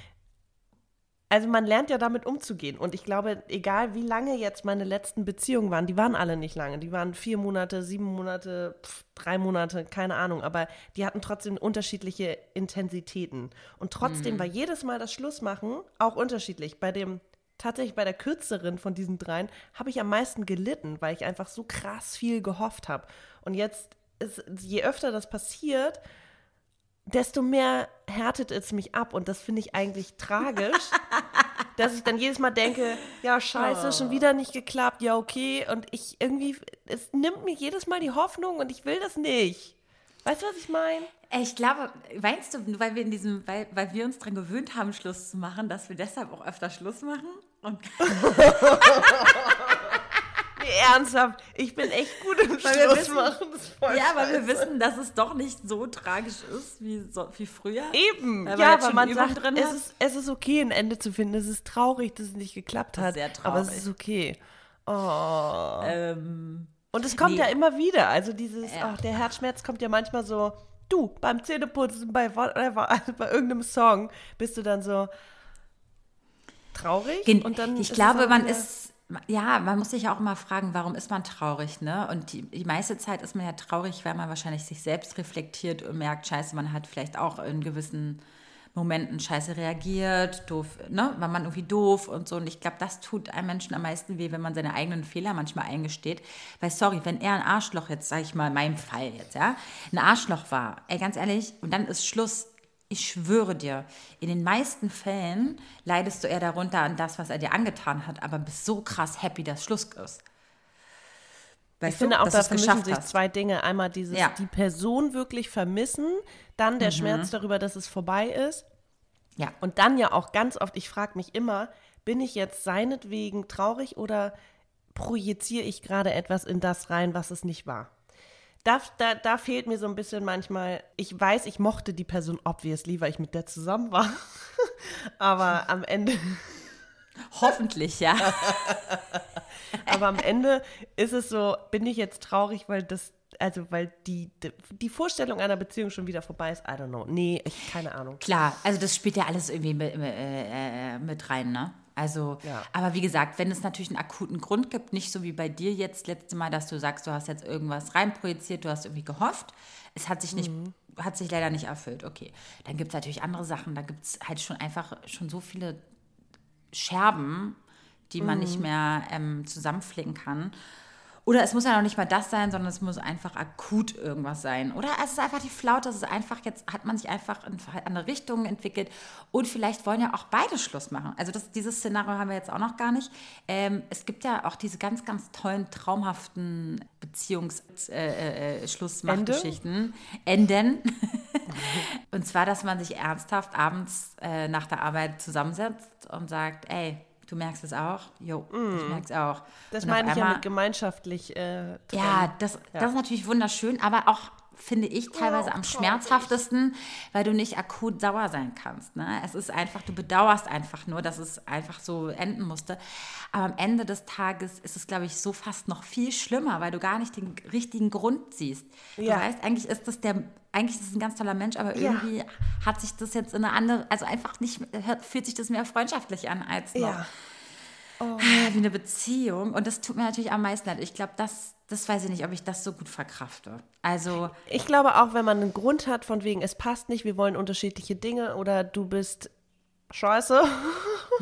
also man lernt ja damit umzugehen. Und ich glaube, egal wie lange jetzt meine letzten Beziehungen waren, die waren alle nicht lange. Die waren vier Monate, sieben Monate, pff, drei Monate, keine Ahnung. Aber die hatten trotzdem unterschiedliche Intensitäten. Und trotzdem mhm. war jedes Mal das Schlussmachen auch unterschiedlich. Bei dem, tatsächlich bei der kürzeren von diesen dreien, habe ich am meisten gelitten, weil ich einfach so krass viel gehofft habe. Und jetzt, ist, je öfter das passiert, desto mehr härtet es mich ab. Und das finde ich eigentlich tragisch, dass ich dann jedes Mal denke, ja, scheiße, oh. schon wieder nicht geklappt, ja, okay. Und ich irgendwie, es nimmt mir jedes Mal die Hoffnung und ich will das nicht. Weißt du, was ich meine? Ich glaube, meinst du, weil wir in diesem, weil, weil wir uns daran gewöhnt haben, Schluss zu machen, dass wir deshalb auch öfter Schluss machen? Und Nee, ernsthaft, ich bin echt gut im Schluss machen. ja, weil wir wissen, dass es doch nicht so tragisch ist wie, so, wie früher. Eben, ja, aber man Übung sagt, es ist, es ist okay, ein Ende zu finden. Es ist traurig, dass es nicht geklappt hat. Sehr traurig. Aber es ist okay. Oh. Ähm, Und es kommt nee. ja immer wieder. Also dieses, ja. oh, der Herzschmerz kommt ja manchmal so, du, beim Zähneputzen, bei whatever, also bei irgendeinem Song, bist du dann so traurig. Und dann ich glaube, man ist ja, man muss sich auch immer fragen, warum ist man traurig, ne? Und die, die meiste Zeit ist man ja traurig, weil man wahrscheinlich sich selbst reflektiert und merkt, scheiße, man hat vielleicht auch in gewissen Momenten scheiße reagiert, doof, ne? War man irgendwie doof und so. Und ich glaube, das tut einem Menschen am meisten weh, wenn man seine eigenen Fehler manchmal eingesteht. Weil, sorry, wenn er ein Arschloch jetzt, sag ich mal, in meinem Fall jetzt, ja, ein Arschloch war, ey, ganz ehrlich, und dann ist Schluss, ich schwöre dir, in den meisten Fällen leidest du eher darunter an das, was er dir angetan hat, aber bist so krass happy, dass Schluss ist. Weißt ich finde auch, da vermischen sich zwei Dinge. Einmal dieses, ja. die Person wirklich vermissen, dann der mhm. Schmerz darüber, dass es vorbei ist. Ja. Und dann ja auch ganz oft, ich frage mich immer, bin ich jetzt seinetwegen traurig oder projiziere ich gerade etwas in das rein, was es nicht war? Da, da, da fehlt mir so ein bisschen manchmal, ich weiß, ich mochte die Person obviously, weil ich mit der zusammen war. Aber am Ende. Hoffentlich, ja. Aber am Ende ist es so, bin ich jetzt traurig, weil das, also weil die, die Vorstellung einer Beziehung schon wieder vorbei ist. I don't know. Nee, ich, keine Ahnung. Klar, also das spielt ja alles irgendwie mit, äh, äh, mit rein, ne? Also, ja. aber wie gesagt, wenn es natürlich einen akuten Grund gibt, nicht so wie bei dir jetzt letzte Mal, dass du sagst, du hast jetzt irgendwas reinprojiziert, du hast irgendwie gehofft, es hat sich nicht, mhm. hat sich leider nicht erfüllt. Okay, dann gibt es natürlich andere Sachen, da gibt es halt schon einfach schon so viele Scherben, die man mhm. nicht mehr ähm, zusammenflicken kann. Oder es muss ja noch nicht mal das sein, sondern es muss einfach akut irgendwas sein. Oder es ist einfach die Flaute, es ist einfach, jetzt hat man sich einfach in eine Richtung entwickelt und vielleicht wollen ja auch beide Schluss machen. Also das, dieses Szenario haben wir jetzt auch noch gar nicht. Ähm, es gibt ja auch diese ganz, ganz tollen, traumhaften Beziehungsschlussmachgeschichten. Äh, äh, Enden. und zwar, dass man sich ernsthaft abends äh, nach der Arbeit zusammensetzt und sagt, ey, Du merkst es auch? Jo, mm. ich merke es auch. Das meine ich einmal, ja mit gemeinschaftlich. Äh, ja, das, ja. das ist natürlich wunderschön, aber auch finde ich teilweise oh, am schmerzhaftesten, weil du nicht akut sauer sein kannst. Ne? Es ist einfach, du bedauerst einfach nur, dass es einfach so enden musste. Aber am Ende des Tages ist es, glaube ich, so fast noch viel schlimmer, weil du gar nicht den richtigen Grund siehst. Ja. Du weißt, eigentlich ist das der, eigentlich ist es ein ganz toller Mensch, aber irgendwie ja. hat sich das jetzt in eine andere, also einfach nicht, fühlt sich das mehr freundschaftlich an als noch. Ja. Oh. Wie eine Beziehung. Und das tut mir natürlich am meisten leid. Ich glaube, das, das weiß ich nicht, ob ich das so gut verkrafte. Also. Ich glaube auch, wenn man einen Grund hat, von wegen, es passt nicht, wir wollen unterschiedliche Dinge oder du bist scheiße,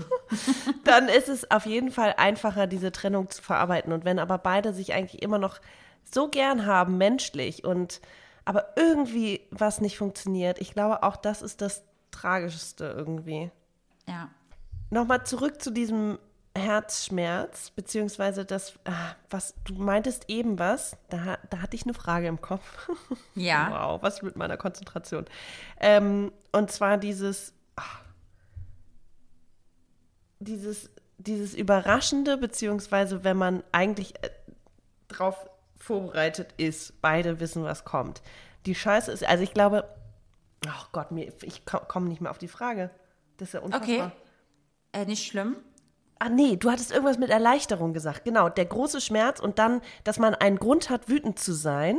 dann ist es auf jeden Fall einfacher, diese Trennung zu verarbeiten. Und wenn aber beide sich eigentlich immer noch so gern haben, menschlich, und aber irgendwie was nicht funktioniert, ich glaube auch, das ist das Tragischste irgendwie. Ja. Nochmal zurück zu diesem Herzschmerz, beziehungsweise das, ah, was du meintest eben was, da, da hatte ich eine Frage im Kopf. Ja. wow, was mit meiner Konzentration. Ähm, und zwar dieses, ach, dieses, dieses Überraschende, beziehungsweise wenn man eigentlich äh, drauf vorbereitet ist, beide wissen, was kommt. Die Scheiße ist, also ich glaube, oh Gott, mir, ich komme nicht mehr auf die Frage. Das ist ja unfassbar. Okay. Äh, nicht schlimm. Ah nee, du hattest irgendwas mit Erleichterung gesagt. Genau, der große Schmerz und dann, dass man einen Grund hat, wütend zu sein.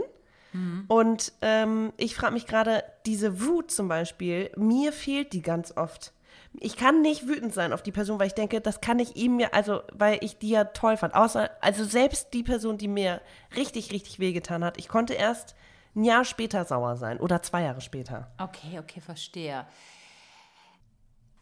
Und ähm, ich frage mich gerade, diese Wut zum Beispiel, mir fehlt die ganz oft. Ich kann nicht wütend sein auf die Person, weil ich denke, das kann ich ihm mir, also weil ich die ja toll fand. Außer, also selbst die Person, die mir richtig, richtig wehgetan hat, ich konnte erst ein Jahr später sauer sein oder zwei Jahre später. Okay, okay, verstehe.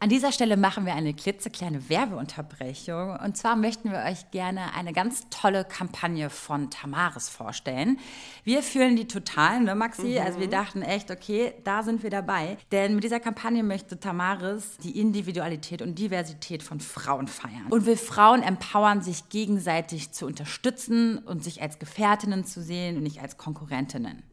An dieser Stelle machen wir eine klitzekleine Werbeunterbrechung. Und zwar möchten wir euch gerne eine ganz tolle Kampagne von Tamaris vorstellen. Wir fühlen die total, ne, Maxi? Also wir dachten echt, okay, da sind wir dabei. Denn mit dieser Kampagne möchte Tamaris die Individualität und Diversität von Frauen feiern. Und will Frauen empowern, sich gegenseitig zu unterstützen und sich als Gefährtinnen zu sehen und nicht als Konkurrentinnen.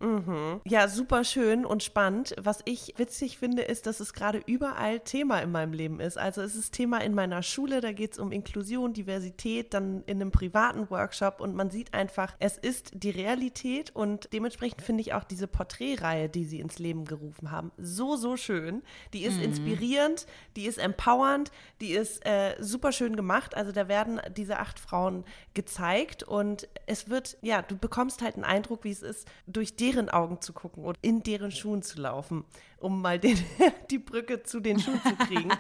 Ja, super schön und spannend. Was ich witzig finde, ist, dass es gerade überall Thema in meinem Leben ist. Also es ist Thema in meiner Schule, da geht es um Inklusion, Diversität, dann in einem privaten Workshop und man sieht einfach, es ist die Realität und dementsprechend finde ich auch diese Porträtreihe, die sie ins Leben gerufen haben, so, so schön. Die ist inspirierend, die ist empowernd, die ist äh, super schön gemacht. Also da werden diese acht Frauen gezeigt und es wird, ja, du bekommst halt einen Eindruck, wie es ist, durch deren Augen zu gucken und in deren Schuhen zu laufen, um mal den, die Brücke zu den Schuhen zu kriegen.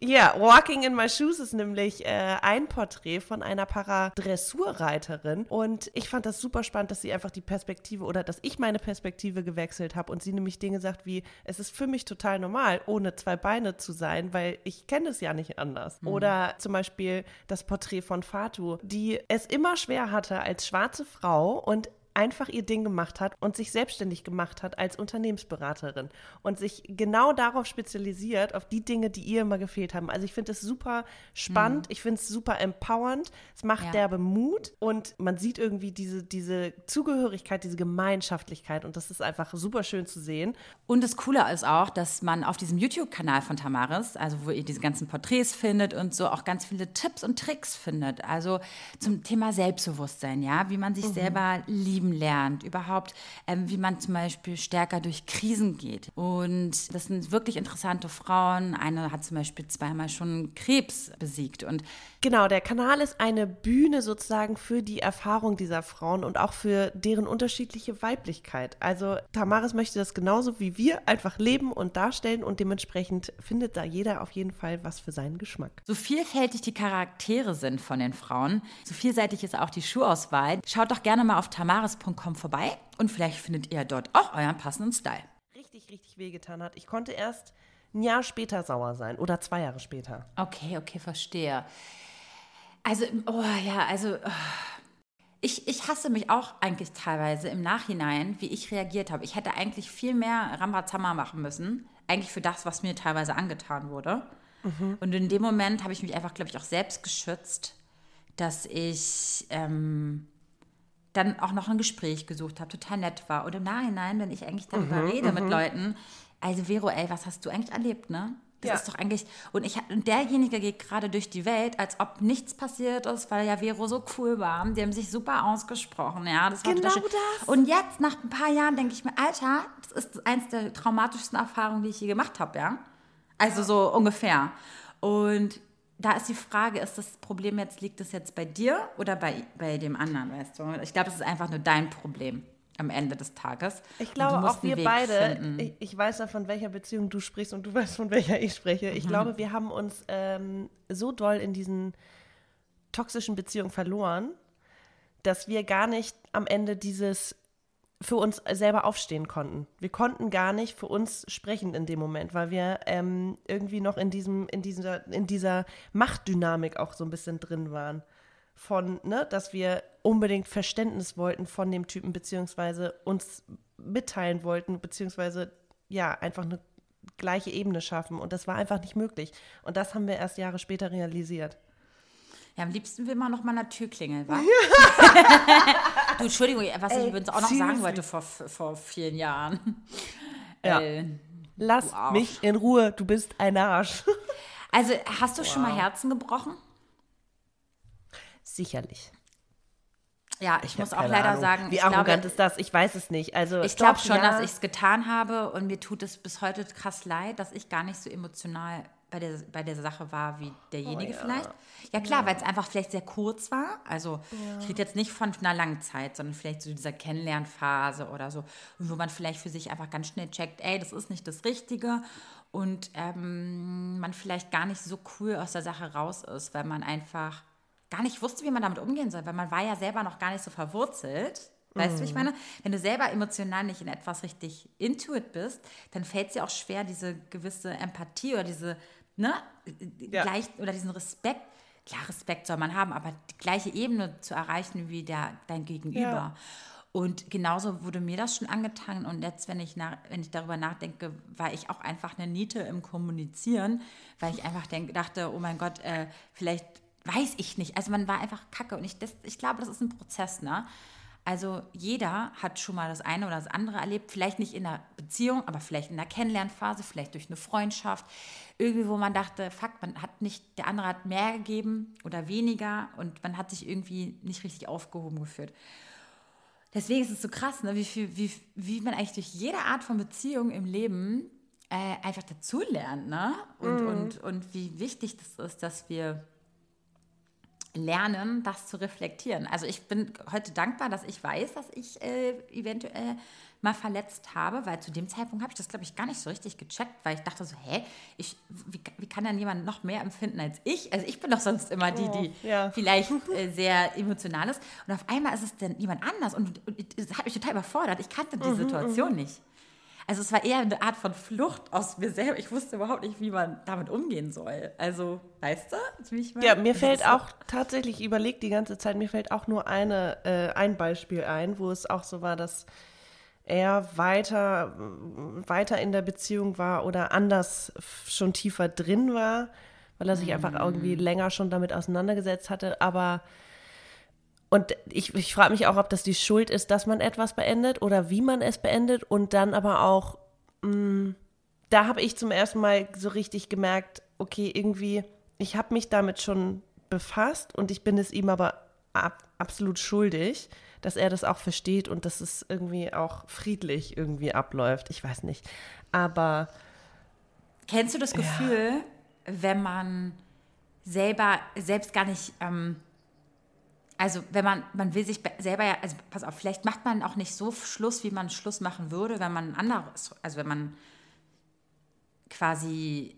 Ja, Walking in My Shoes ist nämlich äh, ein Porträt von einer Paradressurreiterin und ich fand das super spannend, dass sie einfach die Perspektive oder dass ich meine Perspektive gewechselt habe und sie nämlich Dinge sagt wie, es ist für mich total normal, ohne zwei Beine zu sein, weil ich kenne es ja nicht anders. Oder zum Beispiel das Porträt von Fatu, die es immer schwer hatte als schwarze Frau und einfach ihr Ding gemacht hat und sich selbstständig gemacht hat als Unternehmensberaterin und sich genau darauf spezialisiert, auf die Dinge, die ihr immer gefehlt haben. Also ich finde es super spannend, ich finde es super empowernd, es macht Ja. derbe Mut und man sieht irgendwie diese, diese Zugehörigkeit, diese Gemeinschaftlichkeit und das ist einfach super schön zu sehen. Und das Coole ist auch, dass man auf diesem YouTube-Kanal von Tamaris, also wo ihr diese ganzen Porträts findet und so auch ganz viele Tipps und Tricks findet. Also zum Thema Selbstbewusstsein, ja, wie man sich selber lieben lernt, überhaupt, ähm, wie man zum Beispiel stärker durch Krisen geht. Und das sind wirklich interessante Frauen. Eine hat zum Beispiel zweimal schon Krebs besiegt und Genau, der Kanal ist eine Bühne sozusagen für die Erfahrung dieser Frauen und auch für deren unterschiedliche Weiblichkeit. Also Tamaris möchte das genauso wie wir einfach leben und darstellen und dementsprechend findet da jeder auf jeden Fall was für seinen Geschmack. So vielfältig die Charaktere sind von den Frauen, so vielseitig ist auch die Schuhauswahl. Schaut doch gerne mal auf tamaris.com vorbei und vielleicht findet ihr dort auch euren passenden Style. Richtig, richtig wehgetan hat. Ich konnte erst ein Jahr später sauer sein oder zwei Jahre später. Okay, okay, verstehe. Also, oh ja, also oh. ich, ich hasse mich auch eigentlich teilweise im Nachhinein, wie ich reagiert habe. Ich hätte eigentlich viel mehr Rambazamba machen müssen, eigentlich für das, was mir teilweise angetan wurde. Und in dem Moment habe ich mich einfach, glaube ich, auch selbst geschützt, dass ich ähm, dann auch noch ein Gespräch gesucht habe, total nett war. Und im Nachhinein, wenn ich eigentlich darüber rede mit Leuten, also Vero, ey, was hast du eigentlich erlebt, ne? Das Ja. ist doch eigentlich, und, ich, und derjenige geht gerade durch die Welt, als ob nichts passiert ist, weil ja Vero so cool war. Die haben sich super ausgesprochen, ja. Das war Genau total schön. das. Und jetzt, nach ein paar Jahren, denke ich mir, Alter, das ist eins der traumatischsten Erfahrungen, die ich je gemacht habe, ja. Also so ungefähr. Und da ist die Frage, ist das Problem jetzt, liegt es jetzt bei dir oder bei, bei dem anderen, weißt du? Ich glaube, es ist einfach nur dein Problem am Ende des Tages. Ich glaube auch wir Weg beide, ich, ich weiß ja, von welcher Beziehung du sprichst und du weißt, von welcher ich spreche. Ich glaube, wir haben uns ähm, so doll in diesen toxischen Beziehungen verloren, dass wir gar nicht am Ende dieses für uns selber aufstehen konnten. Wir konnten gar nicht für uns sprechen in dem Moment, weil wir ähm, irgendwie noch in diesem, in dieser, in dieser Machtdynamik auch so ein bisschen drin waren. Von, ne, dass wir unbedingt Verständnis wollten von dem Typen, beziehungsweise uns mitteilen wollten, beziehungsweise ja, einfach eine gleiche Ebene schaffen. Und das war einfach nicht möglich. Und das haben wir erst Jahre später realisiert. Ja, am liebsten will man noch mal eine Tür klingeln, wa? du, Entschuldigung, was ich übrigens auch noch sagen wollte vor, vor vielen Jahren. Ja. Äh, Lass mich in Ruhe, du bist ein Arsch. Also hast du wow. schon mal Herzen gebrochen? Sicherlich. Ja, ich, ich muss auch leider Ahnung. sagen. Wie arrogant glaube, ist das? Ich weiß es nicht. Also ich glaube schon, ja. dass ich es getan habe und mir tut es bis heute krass leid, dass ich gar nicht so emotional bei der, bei der Sache war wie derjenige oh, ja. vielleicht. Ja klar, ja. weil es einfach vielleicht sehr kurz war. Also ja. ich rede jetzt nicht von einer langen Zeit, sondern vielleicht so dieser Kennenlernphase oder so, wo man vielleicht für sich einfach ganz schnell checkt, ey, das ist nicht das Richtige und ähm, man vielleicht gar nicht so cool aus der Sache raus ist, weil man einfach gar nicht wusste, wie man damit umgehen soll, weil man war ja selber noch gar nicht so verwurzelt. Weißt du, wie ich mhm. meine? Wenn du selber emotional nicht in etwas richtig intuit bist, dann fällt es dir auch schwer, diese gewisse Empathie oder diese, ne, ja. gleich, oder diesen Respekt, klar, Respekt soll man haben, aber die gleiche Ebene zu erreichen wie der, dein Gegenüber. Ja. Und genauso wurde mir das schon angetan. Und jetzt, wenn ich, nach, wenn ich darüber nachdenke, war ich auch einfach eine Niete im Kommunizieren, weil ich einfach denk, dachte, oh mein Gott, äh, vielleicht weiß ich nicht. Also man war einfach kacke. Und ich, das, ich glaube, das ist ein Prozess, ne? Also jeder hat schon mal das eine oder das andere erlebt, vielleicht nicht in einer Beziehung, aber vielleicht in einer Kennenlernphase, vielleicht durch eine Freundschaft, irgendwie, wo man dachte, fuck, man hat nicht, der andere hat mehr gegeben oder weniger und man hat sich irgendwie nicht richtig aufgehoben gefühlt. Deswegen ist es so krass, ne, wie, viel, wie, wie man eigentlich durch jede Art von Beziehung im Leben äh, einfach dazulernt, ne? Und, mm. und, und wie wichtig das ist, dass wir lernen, das zu reflektieren. Also ich bin heute dankbar, dass ich weiß, dass ich äh, eventuell mal verletzt habe, weil zu dem Zeitpunkt habe ich das, glaube ich, gar nicht so richtig gecheckt, weil ich dachte so, hä, ich, wie, wie kann denn jemand noch mehr empfinden als ich? Also ich bin doch sonst immer die, die oh, ja. vielleicht äh, sehr emotional ist. Und auf einmal ist es dann jemand anders und, es hat mich total überfordert. Ich kannte die mhm, Situation mhm. nicht. Also es war eher eine Art von Flucht aus mir selber. Ich wusste überhaupt nicht, wie man damit umgehen soll. Also, weißt du, wie ich meine? Ja, mir fällt auch tatsächlich, ich überlege die ganze Zeit, mir fällt auch nur eine, äh, ein Beispiel ein, wo es auch so war, dass er weiter, weiter in der Beziehung war oder anders schon tiefer drin war, weil er sich mm. einfach irgendwie länger schon damit auseinandergesetzt hatte. Aber und ich, ich frage mich auch, ob das die Schuld ist, dass man etwas beendet oder wie man es beendet. Und dann aber auch, mh, mm, da habe ich zum ersten Mal so richtig gemerkt, okay, irgendwie, ich habe mich damit schon befasst und ich bin es ihm aber ab, absolut schuldig, dass er das auch versteht und dass es irgendwie auch friedlich irgendwie abläuft. Ich weiß nicht. Aber. Kennst du das Gefühl, ja. wenn man selber selbst gar nicht. Ähm also wenn man, man will sich selber ja, also pass auf, vielleicht macht man auch nicht so Schluss, wie man Schluss machen würde, wenn man anderes, also wenn man quasi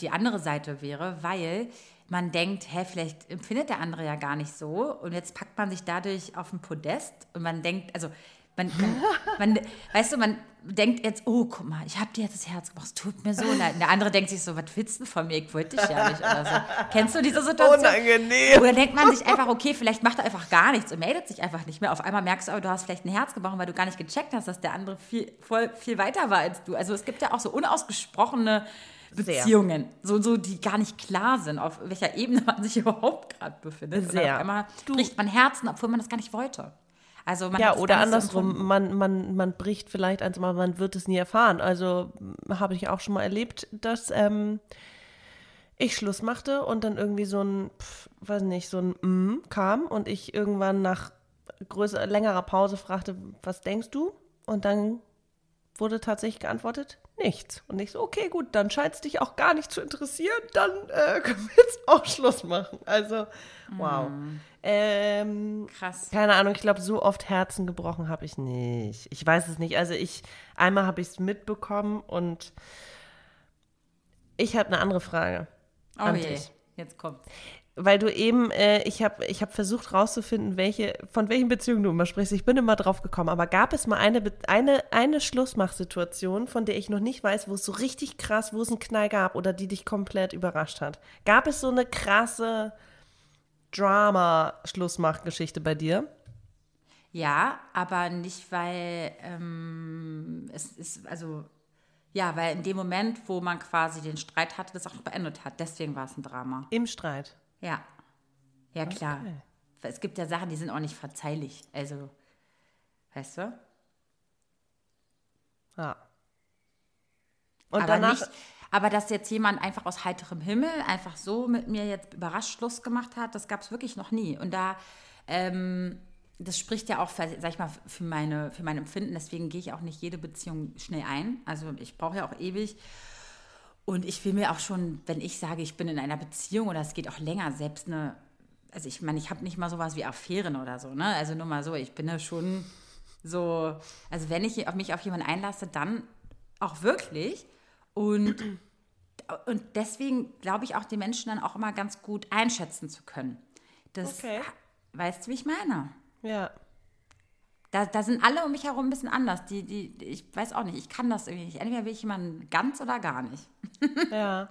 die andere Seite wäre, weil man denkt, hä, vielleicht empfindet der andere ja gar nicht so und jetzt packt man sich dadurch auf ein Podest und man denkt, also man, man, man, weißt du, man denkt jetzt, oh, guck mal, ich habe dir jetzt das Herz gemacht, es tut mir so leid. Und der andere denkt sich so, was willst du von mir? Ich wollte dich ja nicht oder so. Kennst du diese Situation? Unangenehm. Oder denkt man sich einfach, okay, vielleicht macht er einfach gar nichts und meldet sich einfach nicht mehr. Auf einmal merkst du aber, du hast vielleicht ein Herz gebrochen, weil du gar nicht gecheckt hast, dass der andere viel, voll, viel weiter war als du. Also es gibt ja auch so unausgesprochene Beziehungen, so, so, die gar nicht klar sind, auf welcher Ebene man sich überhaupt gerade befindet. Sehr. Und auf einmal bricht man Herzen, obwohl man das gar nicht wollte. Also ja, oder andersrum, man, man, man bricht vielleicht eins, aber man wird es nie erfahren. Also habe ich auch schon mal erlebt, dass ähm, ich Schluss machte und dann irgendwie so ein, pf, weiß nicht, so ein mm kam und ich irgendwann nach größer, längerer Pause fragte, was denkst du? Und dann wurde tatsächlich geantwortet, nichts. Und ich so, okay, gut, dann scheint es dich auch gar nicht zu interessieren, dann äh, können wir jetzt auch Schluss machen. Also, wow. Mm. Ähm, Krass. Keine Ahnung, ich glaube, so oft Herzen gebrochen habe ich nicht. Ich weiß es nicht. Also ich, einmal habe ich es mitbekommen und ich habe eine andere Frage. Oh je, dich. jetzt kommt weil du eben, äh, ich habe ich hab versucht rauszufinden, welche, von welchen Beziehungen du immer sprichst. Ich bin immer drauf gekommen. Aber gab es mal eine, eine, eine Schlussmachsituation, von der ich noch nicht weiß, wo es so richtig krass, wo es einen Knall gab oder die dich komplett überrascht hat? Gab es so eine krasse Drama-Schlussmachgeschichte bei dir? Ja, aber nicht, weil ähm, es ist, also ja, weil in dem Moment, wo man quasi den Streit hatte, das auch beendet hat. Deswegen war es ein Drama. Im Streit? Ja. Ja, klar. Okay. Es gibt ja Sachen, die sind auch nicht verzeihlich. Also, weißt du? Ja. Und aber danach. Nicht, Aber dass jetzt jemand einfach aus heiterem Himmel einfach so mit mir jetzt überrascht Schluss gemacht hat, das gab es wirklich noch nie. Und da, ähm, das spricht ja auch, für, sag ich mal, für, meine, für mein Empfinden. Deswegen gehe ich auch nicht jede Beziehung schnell ein. Also ich brauche ja auch ewig. Und ich will mir auch schon, wenn ich sage, ich bin in einer Beziehung oder es geht auch länger, selbst eine, also ich meine, ich habe nicht mal sowas wie Affären oder so, ne? Also nur mal so, ich bin ja schon so, also wenn ich mich auf jemanden einlasse, dann auch wirklich. Und, und deswegen glaube ich auch, die Menschen dann auch immer ganz gut einschätzen zu können. Das, Okay. weißt du, wie ich meine? Ja. Da, da sind alle um mich herum ein bisschen anders. Die, die, ich weiß auch nicht, ich kann das irgendwie nicht. Entweder will ich jemanden ganz oder gar nicht. Ja.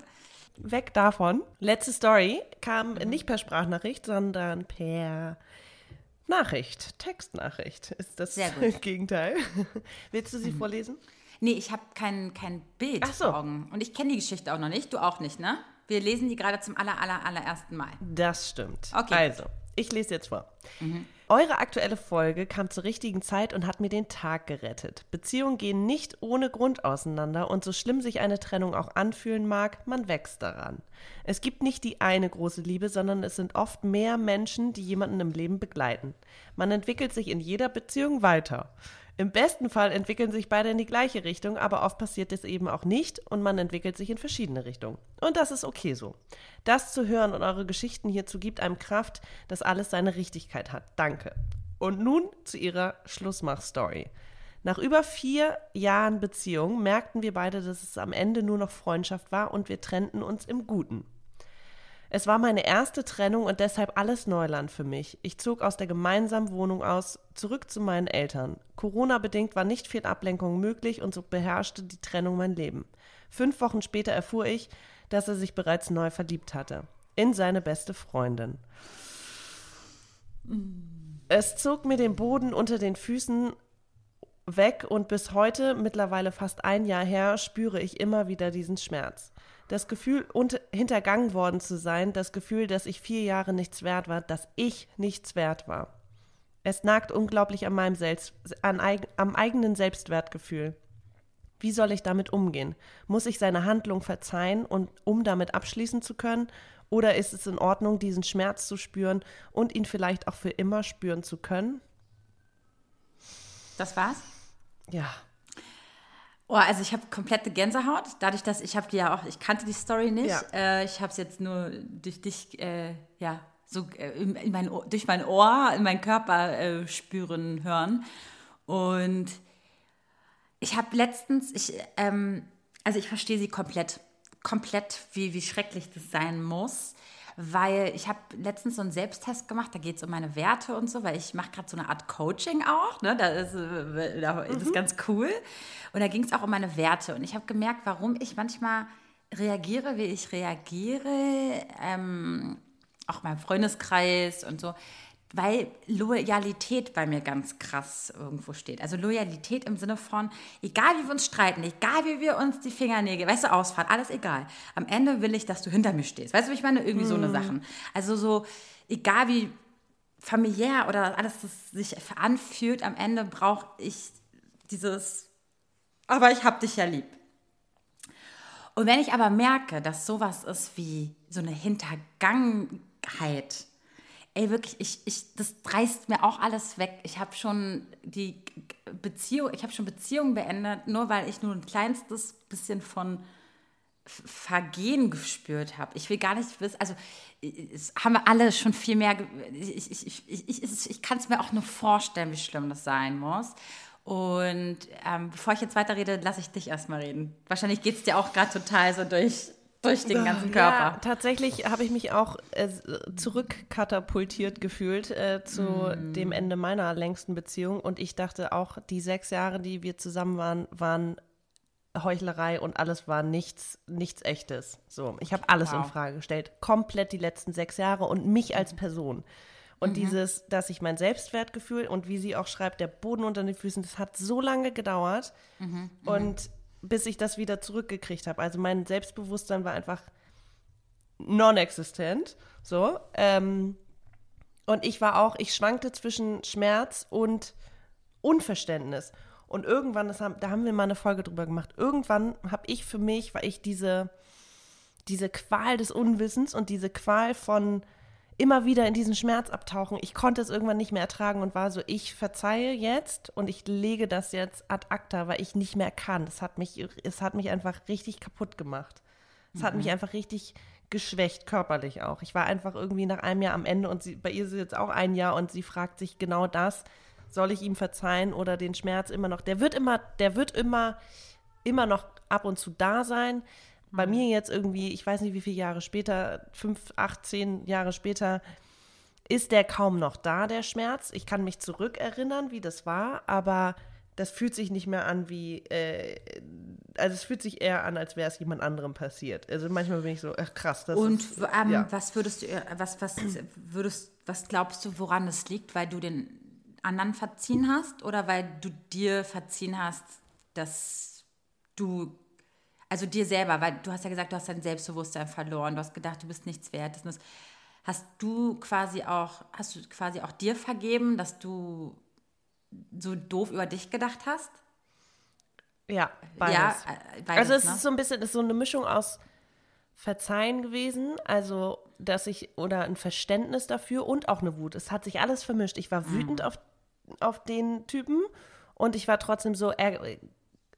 Weg davon. Letzte Story kam nicht per Sprachnachricht, sondern per Nachricht. Textnachricht ist das. Gegenteil. Willst du sie vorlesen? Nee, ich habe kein, kein Bild Ach so. vor Augen. Und ich kenne die Geschichte auch noch nicht. Du auch nicht, ne? Wir lesen die gerade zum aller, aller, allerersten Mal. Das stimmt. Okay. Also, ich lese jetzt vor. Eure aktuelle Folge kam zur richtigen Zeit und hat mir den Tag gerettet. Beziehungen gehen nicht ohne Grund auseinander und so schlimm sich eine Trennung auch anfühlen mag, man wächst daran. Es gibt nicht die eine große Liebe, sondern es sind oft mehr Menschen, die jemanden im Leben begleiten. Man entwickelt sich in jeder Beziehung weiter. Im besten Fall entwickeln sich beide in die gleiche Richtung, aber oft passiert es eben auch nicht und man entwickelt sich in verschiedene Richtungen. Und das ist okay so. Das zu hören und eure Geschichten hierzu gibt einem Kraft, dass alles seine Richtigkeit hat. Danke. Und nun zu ihrer Schlussmach-Story. Nach über vier Jahren Beziehung merkten wir beide, dass es am Ende nur noch Freundschaft war und wir trennten uns im Guten. Es war meine erste Trennung und deshalb alles Neuland für mich. Ich zog aus der gemeinsamen Wohnung aus, zurück zu meinen Eltern. Corona-bedingt war nicht viel Ablenkung möglich und so beherrschte die Trennung mein Leben. Fünf Wochen später erfuhr ich, dass er sich bereits neu verliebt hatte. In seine beste Freundin. Es zog mir den Boden unter den Füßen weg und bis heute, mittlerweile fast ein Jahr her, spüre ich immer wieder diesen Schmerz. Das Gefühl, hintergangen worden zu sein, das Gefühl, dass ich vier Jahre nichts wert war, dass ich nichts wert war. Es nagt unglaublich an meinem Selbst, an, am eigenen Selbstwertgefühl. Wie soll ich damit umgehen? Muss ich seine Handlung verzeihen, und, um damit abschließen zu können? Oder ist es in Ordnung, diesen Schmerz zu spüren und ihn vielleicht auch für immer spüren zu können? Das war's? Ja. Oh, also ich habe komplette Gänsehaut, dadurch, dass ich habe die ja auch, ich kannte die Story nicht. Ja. Äh, ich habe es jetzt nur durch dich, äh, ja, so äh, in, in mein Ohr, durch mein Ohr, in meinen Körper äh, spüren, hören. Und ich habe letztens, ich, ähm, also ich verstehe sie komplett, komplett, wie, wie schrecklich das sein muss. Weil ich habe letztens so einen Selbsttest gemacht, da geht es um meine Werte und so, weil ich mache gerade so eine Art Coaching auch, ne? da ist, äh, da- das ist ganz cool. Und da ging es auch um meine Werte. Und ich habe gemerkt, warum ich manchmal reagiere, wie ich reagiere, ähm, auch meinem Freundeskreis und so, weil Loyalität bei mir ganz krass irgendwo steht. Also Loyalität im Sinne von, egal wie wir uns streiten, egal wie wir uns die Fingernägel, weißt du, ausfahren, alles egal. Am Ende will ich, dass du hinter mir stehst. Weißt du, wie ich meine? Irgendwie so eine Sachen. Also so, egal wie familiär oder alles, das sich anfühlt, am Ende brauche ich dieses, aber ich hab dich ja lieb. Und wenn ich aber merke, dass sowas ist wie so eine Hintergangenheit, ey, wirklich, ich, ich, das reißt mir auch alles weg. Ich habe schon die Beziehung, ich habe schon Beziehungen beendet, nur weil ich nur ein kleinstes bisschen von Vergehen gespürt habe. Ich will gar nicht wissen, also es haben wir alle schon viel mehr, ich, ich, ich, ich, ich kann es mir auch nur vorstellen, wie schlimm das sein muss. Und ähm, bevor ich jetzt weiterrede, lasse ich dich erstmal reden. Wahrscheinlich geht es dir auch gerade total so durch, durch den ganzen Ja, Körper. tatsächlich habe ich mich auch äh, zurückkatapultiert gefühlt äh, zu Mm. dem Ende meiner längsten Beziehung. Und ich dachte auch, die sechs Jahre, die wir zusammen waren, waren Heuchlerei und alles war nichts, nichts echtes. So, ich habe alles in Wow. Frage gestellt. Komplett die letzten sechs Jahre und mich als Person. Und Mhm. dieses, dass ich mein Selbstwertgefühl und wie sie auch schreibt, der Boden unter den Füßen, das hat so lange gedauert. Mhm. Und bis ich das wieder zurückgekriegt habe. Also mein Selbstbewusstsein war einfach non-existent. So. Ähm, und ich war auch, ich schwankte zwischen Schmerz und Unverständnis. Und irgendwann, das haben, da haben wir mal eine Folge drüber gemacht, irgendwann habe ich für mich, weil ich diese, diese Qual des Unwissens und diese Qual von immer wieder in diesen Schmerz abtauchen, ich konnte es irgendwann nicht mehr ertragen und war so, ich verzeihe jetzt und ich lege das jetzt ad acta, weil ich nicht mehr kann. Es hat mich, es hat mich einfach richtig kaputt gemacht. Es mhm. hat mich mhm. einfach richtig geschwächt, körperlich auch. Ich war einfach irgendwie nach einem Jahr am Ende und sie, bei ihr ist es jetzt auch ein Jahr und sie fragt sich genau das soll ich ihm verzeihen oder den Schmerz immer noch, der wird immer, der wird immer, immer noch ab und zu da sein. Bei mir jetzt irgendwie, ich weiß nicht wie viele Jahre später, fünf, acht, zehn Jahre später, ist der kaum noch da, der Schmerz. Ich kann mich zurückerinnern, wie das war, aber das fühlt sich nicht mehr an wie, äh, also es fühlt sich eher an, als wäre es jemand anderem passiert. Also manchmal bin ich so, ach krass. Das Und ist, ähm, ja. was würdest du, was, was würdest, was glaubst du, woran es liegt, weil du den anderen verziehen hast oder weil du dir verziehen hast, dass du, also dir selber, weil du hast ja gesagt, du hast dein Selbstbewusstsein verloren, du hast gedacht, du bist nichts wert. Das, hast du quasi auch, hast du quasi auch dir vergeben, dass du so doof über dich gedacht hast? Ja, beides. Ja, äh, beides, also es ne? ist so ein bisschen, ist so eine Mischung aus Verzeihen gewesen, also dass ich oder ein Verständnis dafür und auch eine Wut. Es hat sich alles vermischt. Ich war wütend mhm. auf auf den Typen und ich war trotzdem so, er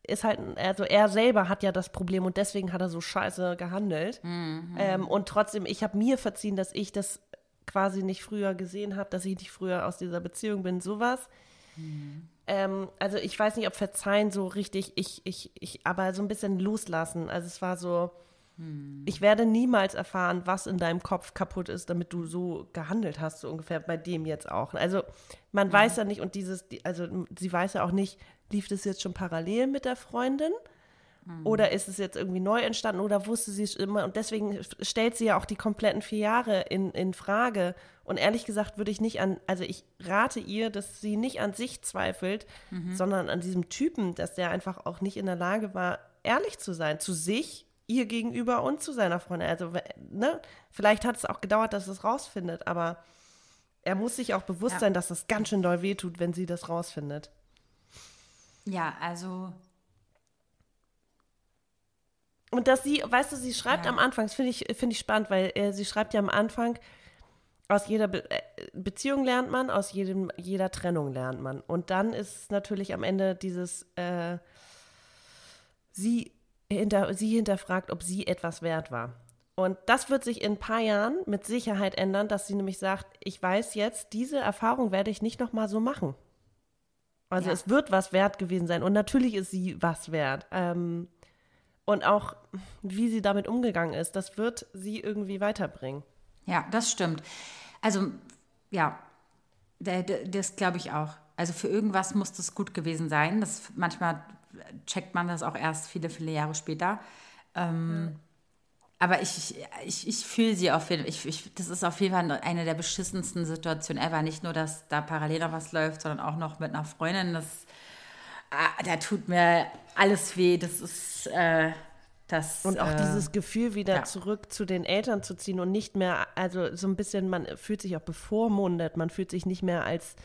ist halt, also er selber hat ja das Problem und deswegen hat er so scheiße gehandelt. Mhm. Ähm, und trotzdem, ich habe mir verziehen, dass ich das quasi nicht früher gesehen habe, dass ich nicht früher aus dieser Beziehung bin, sowas. Mhm. Ähm, also ich weiß nicht, ob Verzeihen so richtig, ich, ich, ich, aber so ein bisschen loslassen. Also es war so, hm. Ich werde niemals erfahren, was in deinem Kopf kaputt ist, damit du so gehandelt hast, so ungefähr bei dem jetzt auch. Also man mhm. weiß ja nicht, und dieses, also sie weiß ja auch nicht, lief das jetzt schon parallel mit der Freundin? Mhm. Oder ist es jetzt irgendwie neu entstanden oder wusste sie es immer? Und deswegen stellt sie ja auch die kompletten vier Jahre in, in Frage. Und ehrlich gesagt würde ich nicht an, also ich rate ihr, dass sie nicht an sich zweifelt, mhm. sondern an diesem Typen, dass der einfach auch nicht in der Lage war, ehrlich zu sein, zu sich ihr gegenüber und zu seiner Freundin. Also, ne, vielleicht hat es auch gedauert, dass es rausfindet, aber er muss sich auch bewusst ja. sein, dass das ganz schön doll wehtut, wenn sie das rausfindet. Ja, also. Und dass sie, weißt du, sie schreibt ja. am Anfang, das finde ich, find ich spannend, weil äh, sie schreibt ja am Anfang, aus jeder Be äh, Beziehung lernt man, aus jedem, jeder Trennung lernt man. Und dann ist natürlich am Ende dieses, äh, sie hinter, sie hinterfragt, ob sie etwas wert war. Und das wird sich in ein paar Jahren mit Sicherheit ändern, dass sie nämlich sagt, ich weiß jetzt, diese Erfahrung werde ich nicht nochmal so machen. Also ja. es wird was wert gewesen sein. Und natürlich ist sie was wert. Ähm, und auch, wie sie damit umgegangen ist, das wird sie irgendwie weiterbringen. Ja, das stimmt. Also, ja, das glaube ich auch. Also für irgendwas muss das gut gewesen sein. Das manchmal checkt man das auch erst viele, viele Jahre später. Ähm, ja. Aber ich, ich, ich fühle sie auf jeden Fall. Ich, ich, das ist auf jeden Fall eine der beschissensten Situationen ever. Nicht nur, dass da parallel noch was läuft, sondern auch noch mit einer Freundin. Das, ah, da tut mir alles weh. Das ist. Äh, das, und auch äh, dieses Gefühl, wieder ja. zurück zu den Eltern zu ziehen und nicht mehr, also so ein bisschen, man fühlt sich auch bevormundet, man fühlt sich nicht mehr als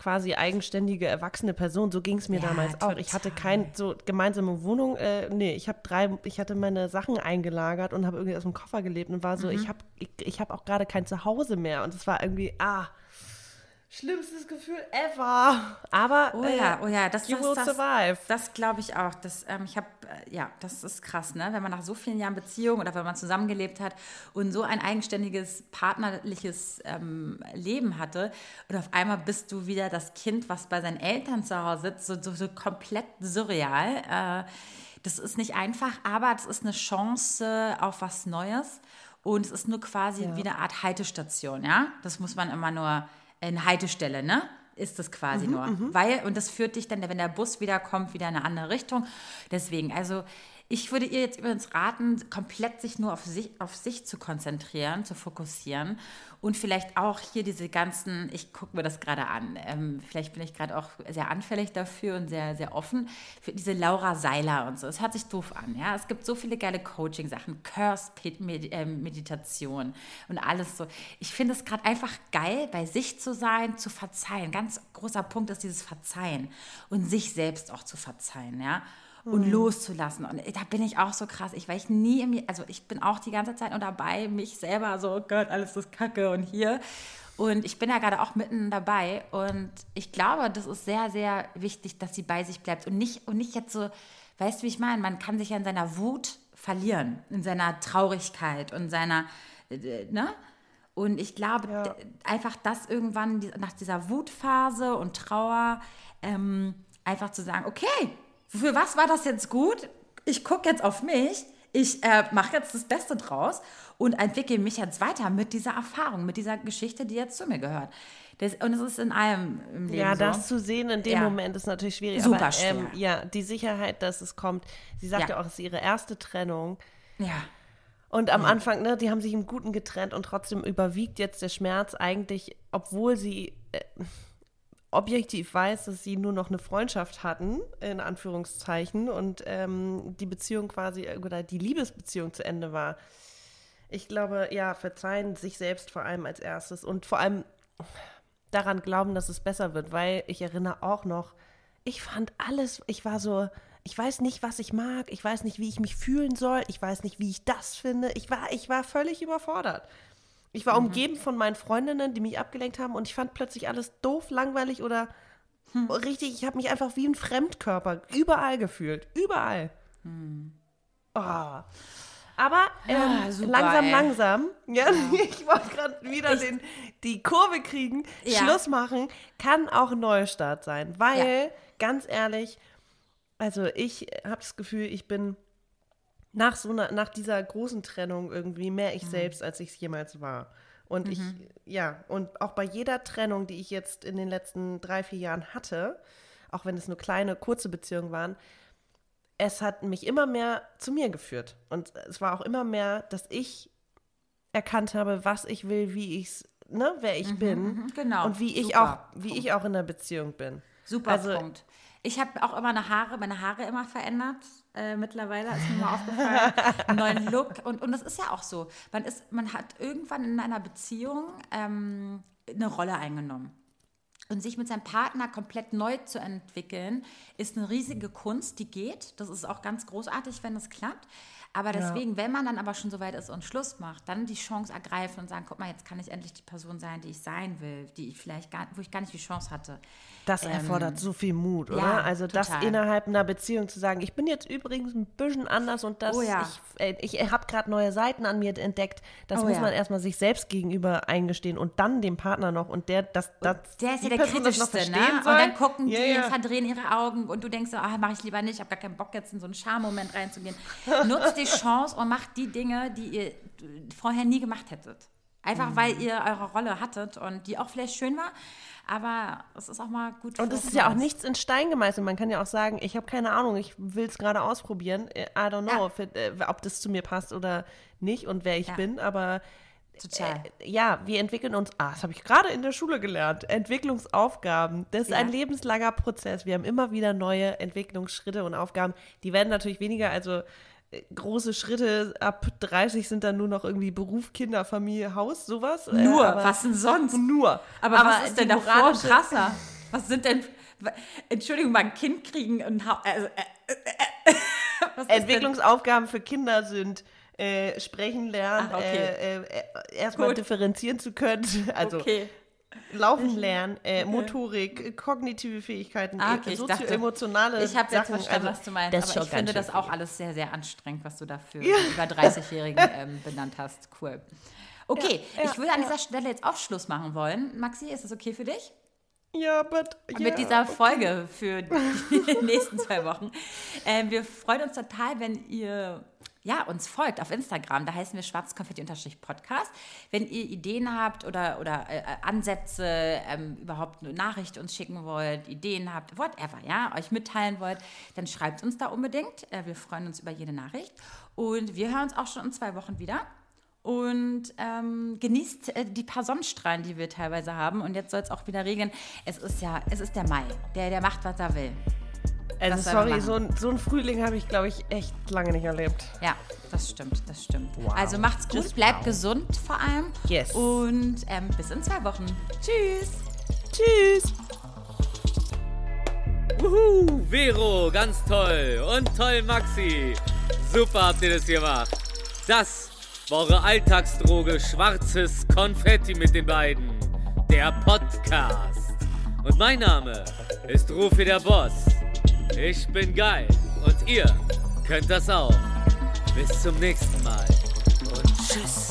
quasi eigenständige, erwachsene Person. So ging es mir ja, damals total. auch. Ich hatte keine so gemeinsame Wohnung. Äh, nee, ich habe drei, ich hatte meine Sachen eingelagert und habe irgendwie aus dem Koffer gelebt und war so, mhm. ich habe ich, ich hab auch gerade kein Zuhause mehr. Und es war irgendwie, ah, schlimmstes Gefühl ever. Aber oh ja, äh, oh ja, das, das, das, survive. das glaube ich auch. Das, ähm, ich habe, äh, ja, das ist krass, ne? Wenn man nach so vielen Jahren Beziehung oder wenn man zusammengelebt hat und so ein eigenständiges partnerliches ähm, Leben hatte und auf einmal bist du wieder das Kind, was bei seinen Eltern zu Hause sitzt, so, so, so komplett surreal. Äh, das ist nicht einfach, aber das ist eine Chance auf was Neues. Und es ist nur quasi ja. wie eine Art Haltestation, ja? Das muss man immer nur eine Haltestelle, ne? Ist das quasi mhm, nur. Mhm. Weil, und das führt dich dann, wenn der Bus wieder kommt, wieder in eine andere Richtung. Deswegen, also Ich würde ihr jetzt übrigens raten, komplett sich nur auf sich, auf sich zu konzentrieren, zu fokussieren und vielleicht auch hier diese ganzen, ich gucke mir das gerade an, ähm, vielleicht bin ich gerade auch sehr anfällig dafür und sehr, sehr offen, für diese Laura Seiler und so. Es hört sich doof an, ja. Es gibt so viele geile Coaching-Sachen, Curse-Meditation ähm, und alles so. Ich finde es gerade einfach geil, bei sich zu sein, zu verzeihen. Ganz großer Punkt ist dieses Verzeihen und sich selbst auch zu verzeihen, ja und mhm. loszulassen. Und da bin ich auch so krass. Ich weiß nie, im, also ich bin auch die ganze Zeit nur dabei, mich selber so, oh Gott, alles ist Kacke und hier. Und ich bin ja gerade auch mitten dabei. Und ich glaube, das ist sehr, sehr wichtig, dass sie bei sich bleibt und nicht, und nicht jetzt so, weißt du, wie ich meine? Man kann sich ja in seiner Wut verlieren, in seiner Traurigkeit und seiner, äh, ne? Und ich glaube ja. einfach, dass irgendwann nach dieser Wutphase und Trauer ähm, einfach zu sagen, okay, für was war das jetzt gut? Ich gucke jetzt auf mich, ich äh, mache jetzt das Beste draus und entwickle mich jetzt weiter mit dieser Erfahrung, mit dieser Geschichte, die jetzt zu mir gehört. Das, und es ist in allem im Leben Ja, so. das zu sehen in dem ja. Moment ist natürlich schwierig. Super aber, schwer. Ähm, ja, die Sicherheit, dass es kommt. Sie sagt ja, ja auch, es ist ihre erste Trennung. Ja. Und am Anfang, ne, die haben sich im Guten getrennt und trotzdem überwiegt jetzt der Schmerz eigentlich, obwohl sie äh, objektiv weiß, dass sie nur noch eine Freundschaft hatten, in Anführungszeichen, und ähm, die Beziehung quasi oder die Liebesbeziehung zu Ende war. Ich glaube, ja, verzeihen sich selbst vor allem als erstes und vor allem daran glauben, dass es besser wird, weil ich erinnere auch noch, ich fand alles, ich war so, ich weiß nicht, was ich mag, ich weiß nicht, wie ich mich fühlen soll, ich weiß nicht, wie ich das finde. Ich war, ich war völlig überfordert. Ich war mhm. umgeben von meinen Freundinnen, die mich abgelenkt haben und ich fand plötzlich alles doof, langweilig oder hm. richtig, ich habe mich einfach wie ein Fremdkörper überall gefühlt. Überall. Hm. Oh. Aber ähm, ah, super, langsam, ey. langsam, ja, ja. ich wollte gerade wieder ich, den, die Kurve kriegen, ja. Schluss machen, kann auch ein Neustart sein. Weil, ja. ganz ehrlich, also ich habe das Gefühl, ich bin nach so einer, nach dieser großen Trennung irgendwie mehr ich mhm. selbst, als ich es jemals war. Und mhm. ich, ja, und auch bei jeder Trennung, die ich jetzt in den letzten drei, vier Jahren hatte, auch wenn es nur kleine, kurze Beziehungen waren, es hat mich immer mehr zu mir geführt. Und es war auch immer mehr, dass ich erkannt habe, was ich will, wie ich es, ne, wer ich mhm, bin. Mhm, genau. Und wie ich auch, wie ich auch in der Beziehung bin. Super also, Punkt. Ich habe auch immer eine Haare, meine Haare immer verändert. Äh, mittlerweile ist mir mal aufgefallen, einen neuen Look. Und, und das ist ja auch so. Man, ist, man hat irgendwann in einer Beziehung ähm, eine Rolle eingenommen. Und sich mit seinem Partner komplett neu zu entwickeln, ist eine riesige Kunst, die geht. Das ist auch ganz großartig, wenn das klappt. Aber deswegen, ja. wenn man dann aber schon so weit ist und Schluss macht, dann die Chance ergreifen und sagen, guck mal, jetzt kann ich endlich die Person sein, die ich sein will, die ich vielleicht gar, wo ich gar nicht die Chance hatte. Das ähm, erfordert so viel Mut, oder? Ja, also total. das innerhalb einer Beziehung zu sagen, ich bin jetzt übrigens ein bisschen anders und das, oh ja. ich, äh, ich habe gerade neue Seiten an mir entdeckt. Das oh muss man erstmal sich selbst gegenüber eingestehen und dann dem Partner noch und der, das, das der ist ja der Person kritischste, ne? Und dann gucken die yeah. und verdrehen ihre Augen und du denkst so, ah, mache ich lieber nicht, ich habe gar keinen Bock jetzt in so einen Charmoment reinzugehen. Nutzt die Chance und macht die Dinge, die ihr vorher nie gemacht hättet. Einfach mhm. weil ihr eure Rolle hattet und die auch vielleicht schön war, aber es ist auch mal gut. Und es ist ja auch nichts in Stein gemeißelt. Man kann ja auch sagen, ich habe keine Ahnung, ich will es gerade ausprobieren. I don't know, ja. ob, äh, ob, das zu mir passt oder nicht und wer ich ja. bin, aber Total. Äh, ja, wir entwickeln uns, ah, das habe ich gerade in der Schule gelernt, Entwicklungsaufgaben. Das ist ja. ein lebenslanger Prozess. Wir haben immer wieder neue Entwicklungsschritte und Aufgaben. Die werden natürlich weniger, also große Schritte ab 30 sind dann nur noch irgendwie Beruf, Kinder, Familie, Haus, sowas. Äh, nur, äh, was denn sonst? Nur. Aber, aber was ist denn davor krasser? Was sind denn, Entschuldigung, mal ein Kind kriegen und also, äh, äh, äh Entwicklungsaufgaben für Kinder sind äh, sprechen lernen, Ach, okay. erstmal differenzieren zu können. Also okay. Laufen lernen, äh, Motorik, kognitive Fähigkeiten, ah, okay, sozioemotionale Ich habe jetzt verstanden, also, was du meinst, aber ich finde das auch alles sehr, sehr anstrengend, was du dafür ja. über 30-Jährigen ähm, benannt hast. Cool. Okay, ja, ja, ich würde an dieser Stelle jetzt auch Schluss machen wollen. Maxi, ist das okay für dich? Ja, but, yeah, Mit dieser Folge okay. für die nächsten zwei Wochen. Ähm, wir freuen uns total, wenn ihr ja, uns folgt auf Instagram. Da heißen wir schwarzkonfetti-podcast. Wenn ihr Ideen habt oder, oder äh, Ansätze, ähm, überhaupt eine Nachricht uns schicken wollt, Ideen habt, whatever, ja, euch mitteilen wollt, dann schreibt uns da unbedingt. Äh, wir freuen uns über jede Nachricht. Und wir hören uns auch schon in zwei Wochen wieder. Und ähm, genießt äh, die paar Sonnenstrahlen, die wir teilweise haben. Und jetzt soll es auch wieder regnen. Es ist ja, es ist der Mai. Der, der macht, was er will. Also sorry, so ein, so ein Frühling habe ich, glaube ich, echt lange nicht erlebt. Ja, das stimmt, das stimmt. Wow. Also macht's gut, Just bleibt wow. gesund vor allem. Yes. Und ähm, bis in zwei Wochen. Tschüss. Tschüss. Wuhu, Vero, ganz toll. Und toll, Maxi. Super habt ihr das gemacht. Das war eure Alltagsdroge Schwarzes Konfetti mit den beiden. Der Podcast. Und mein Name ist Rufi der Boss. Ich bin geil und ihr könnt das auch. Bis zum nächsten Mal und tschüss.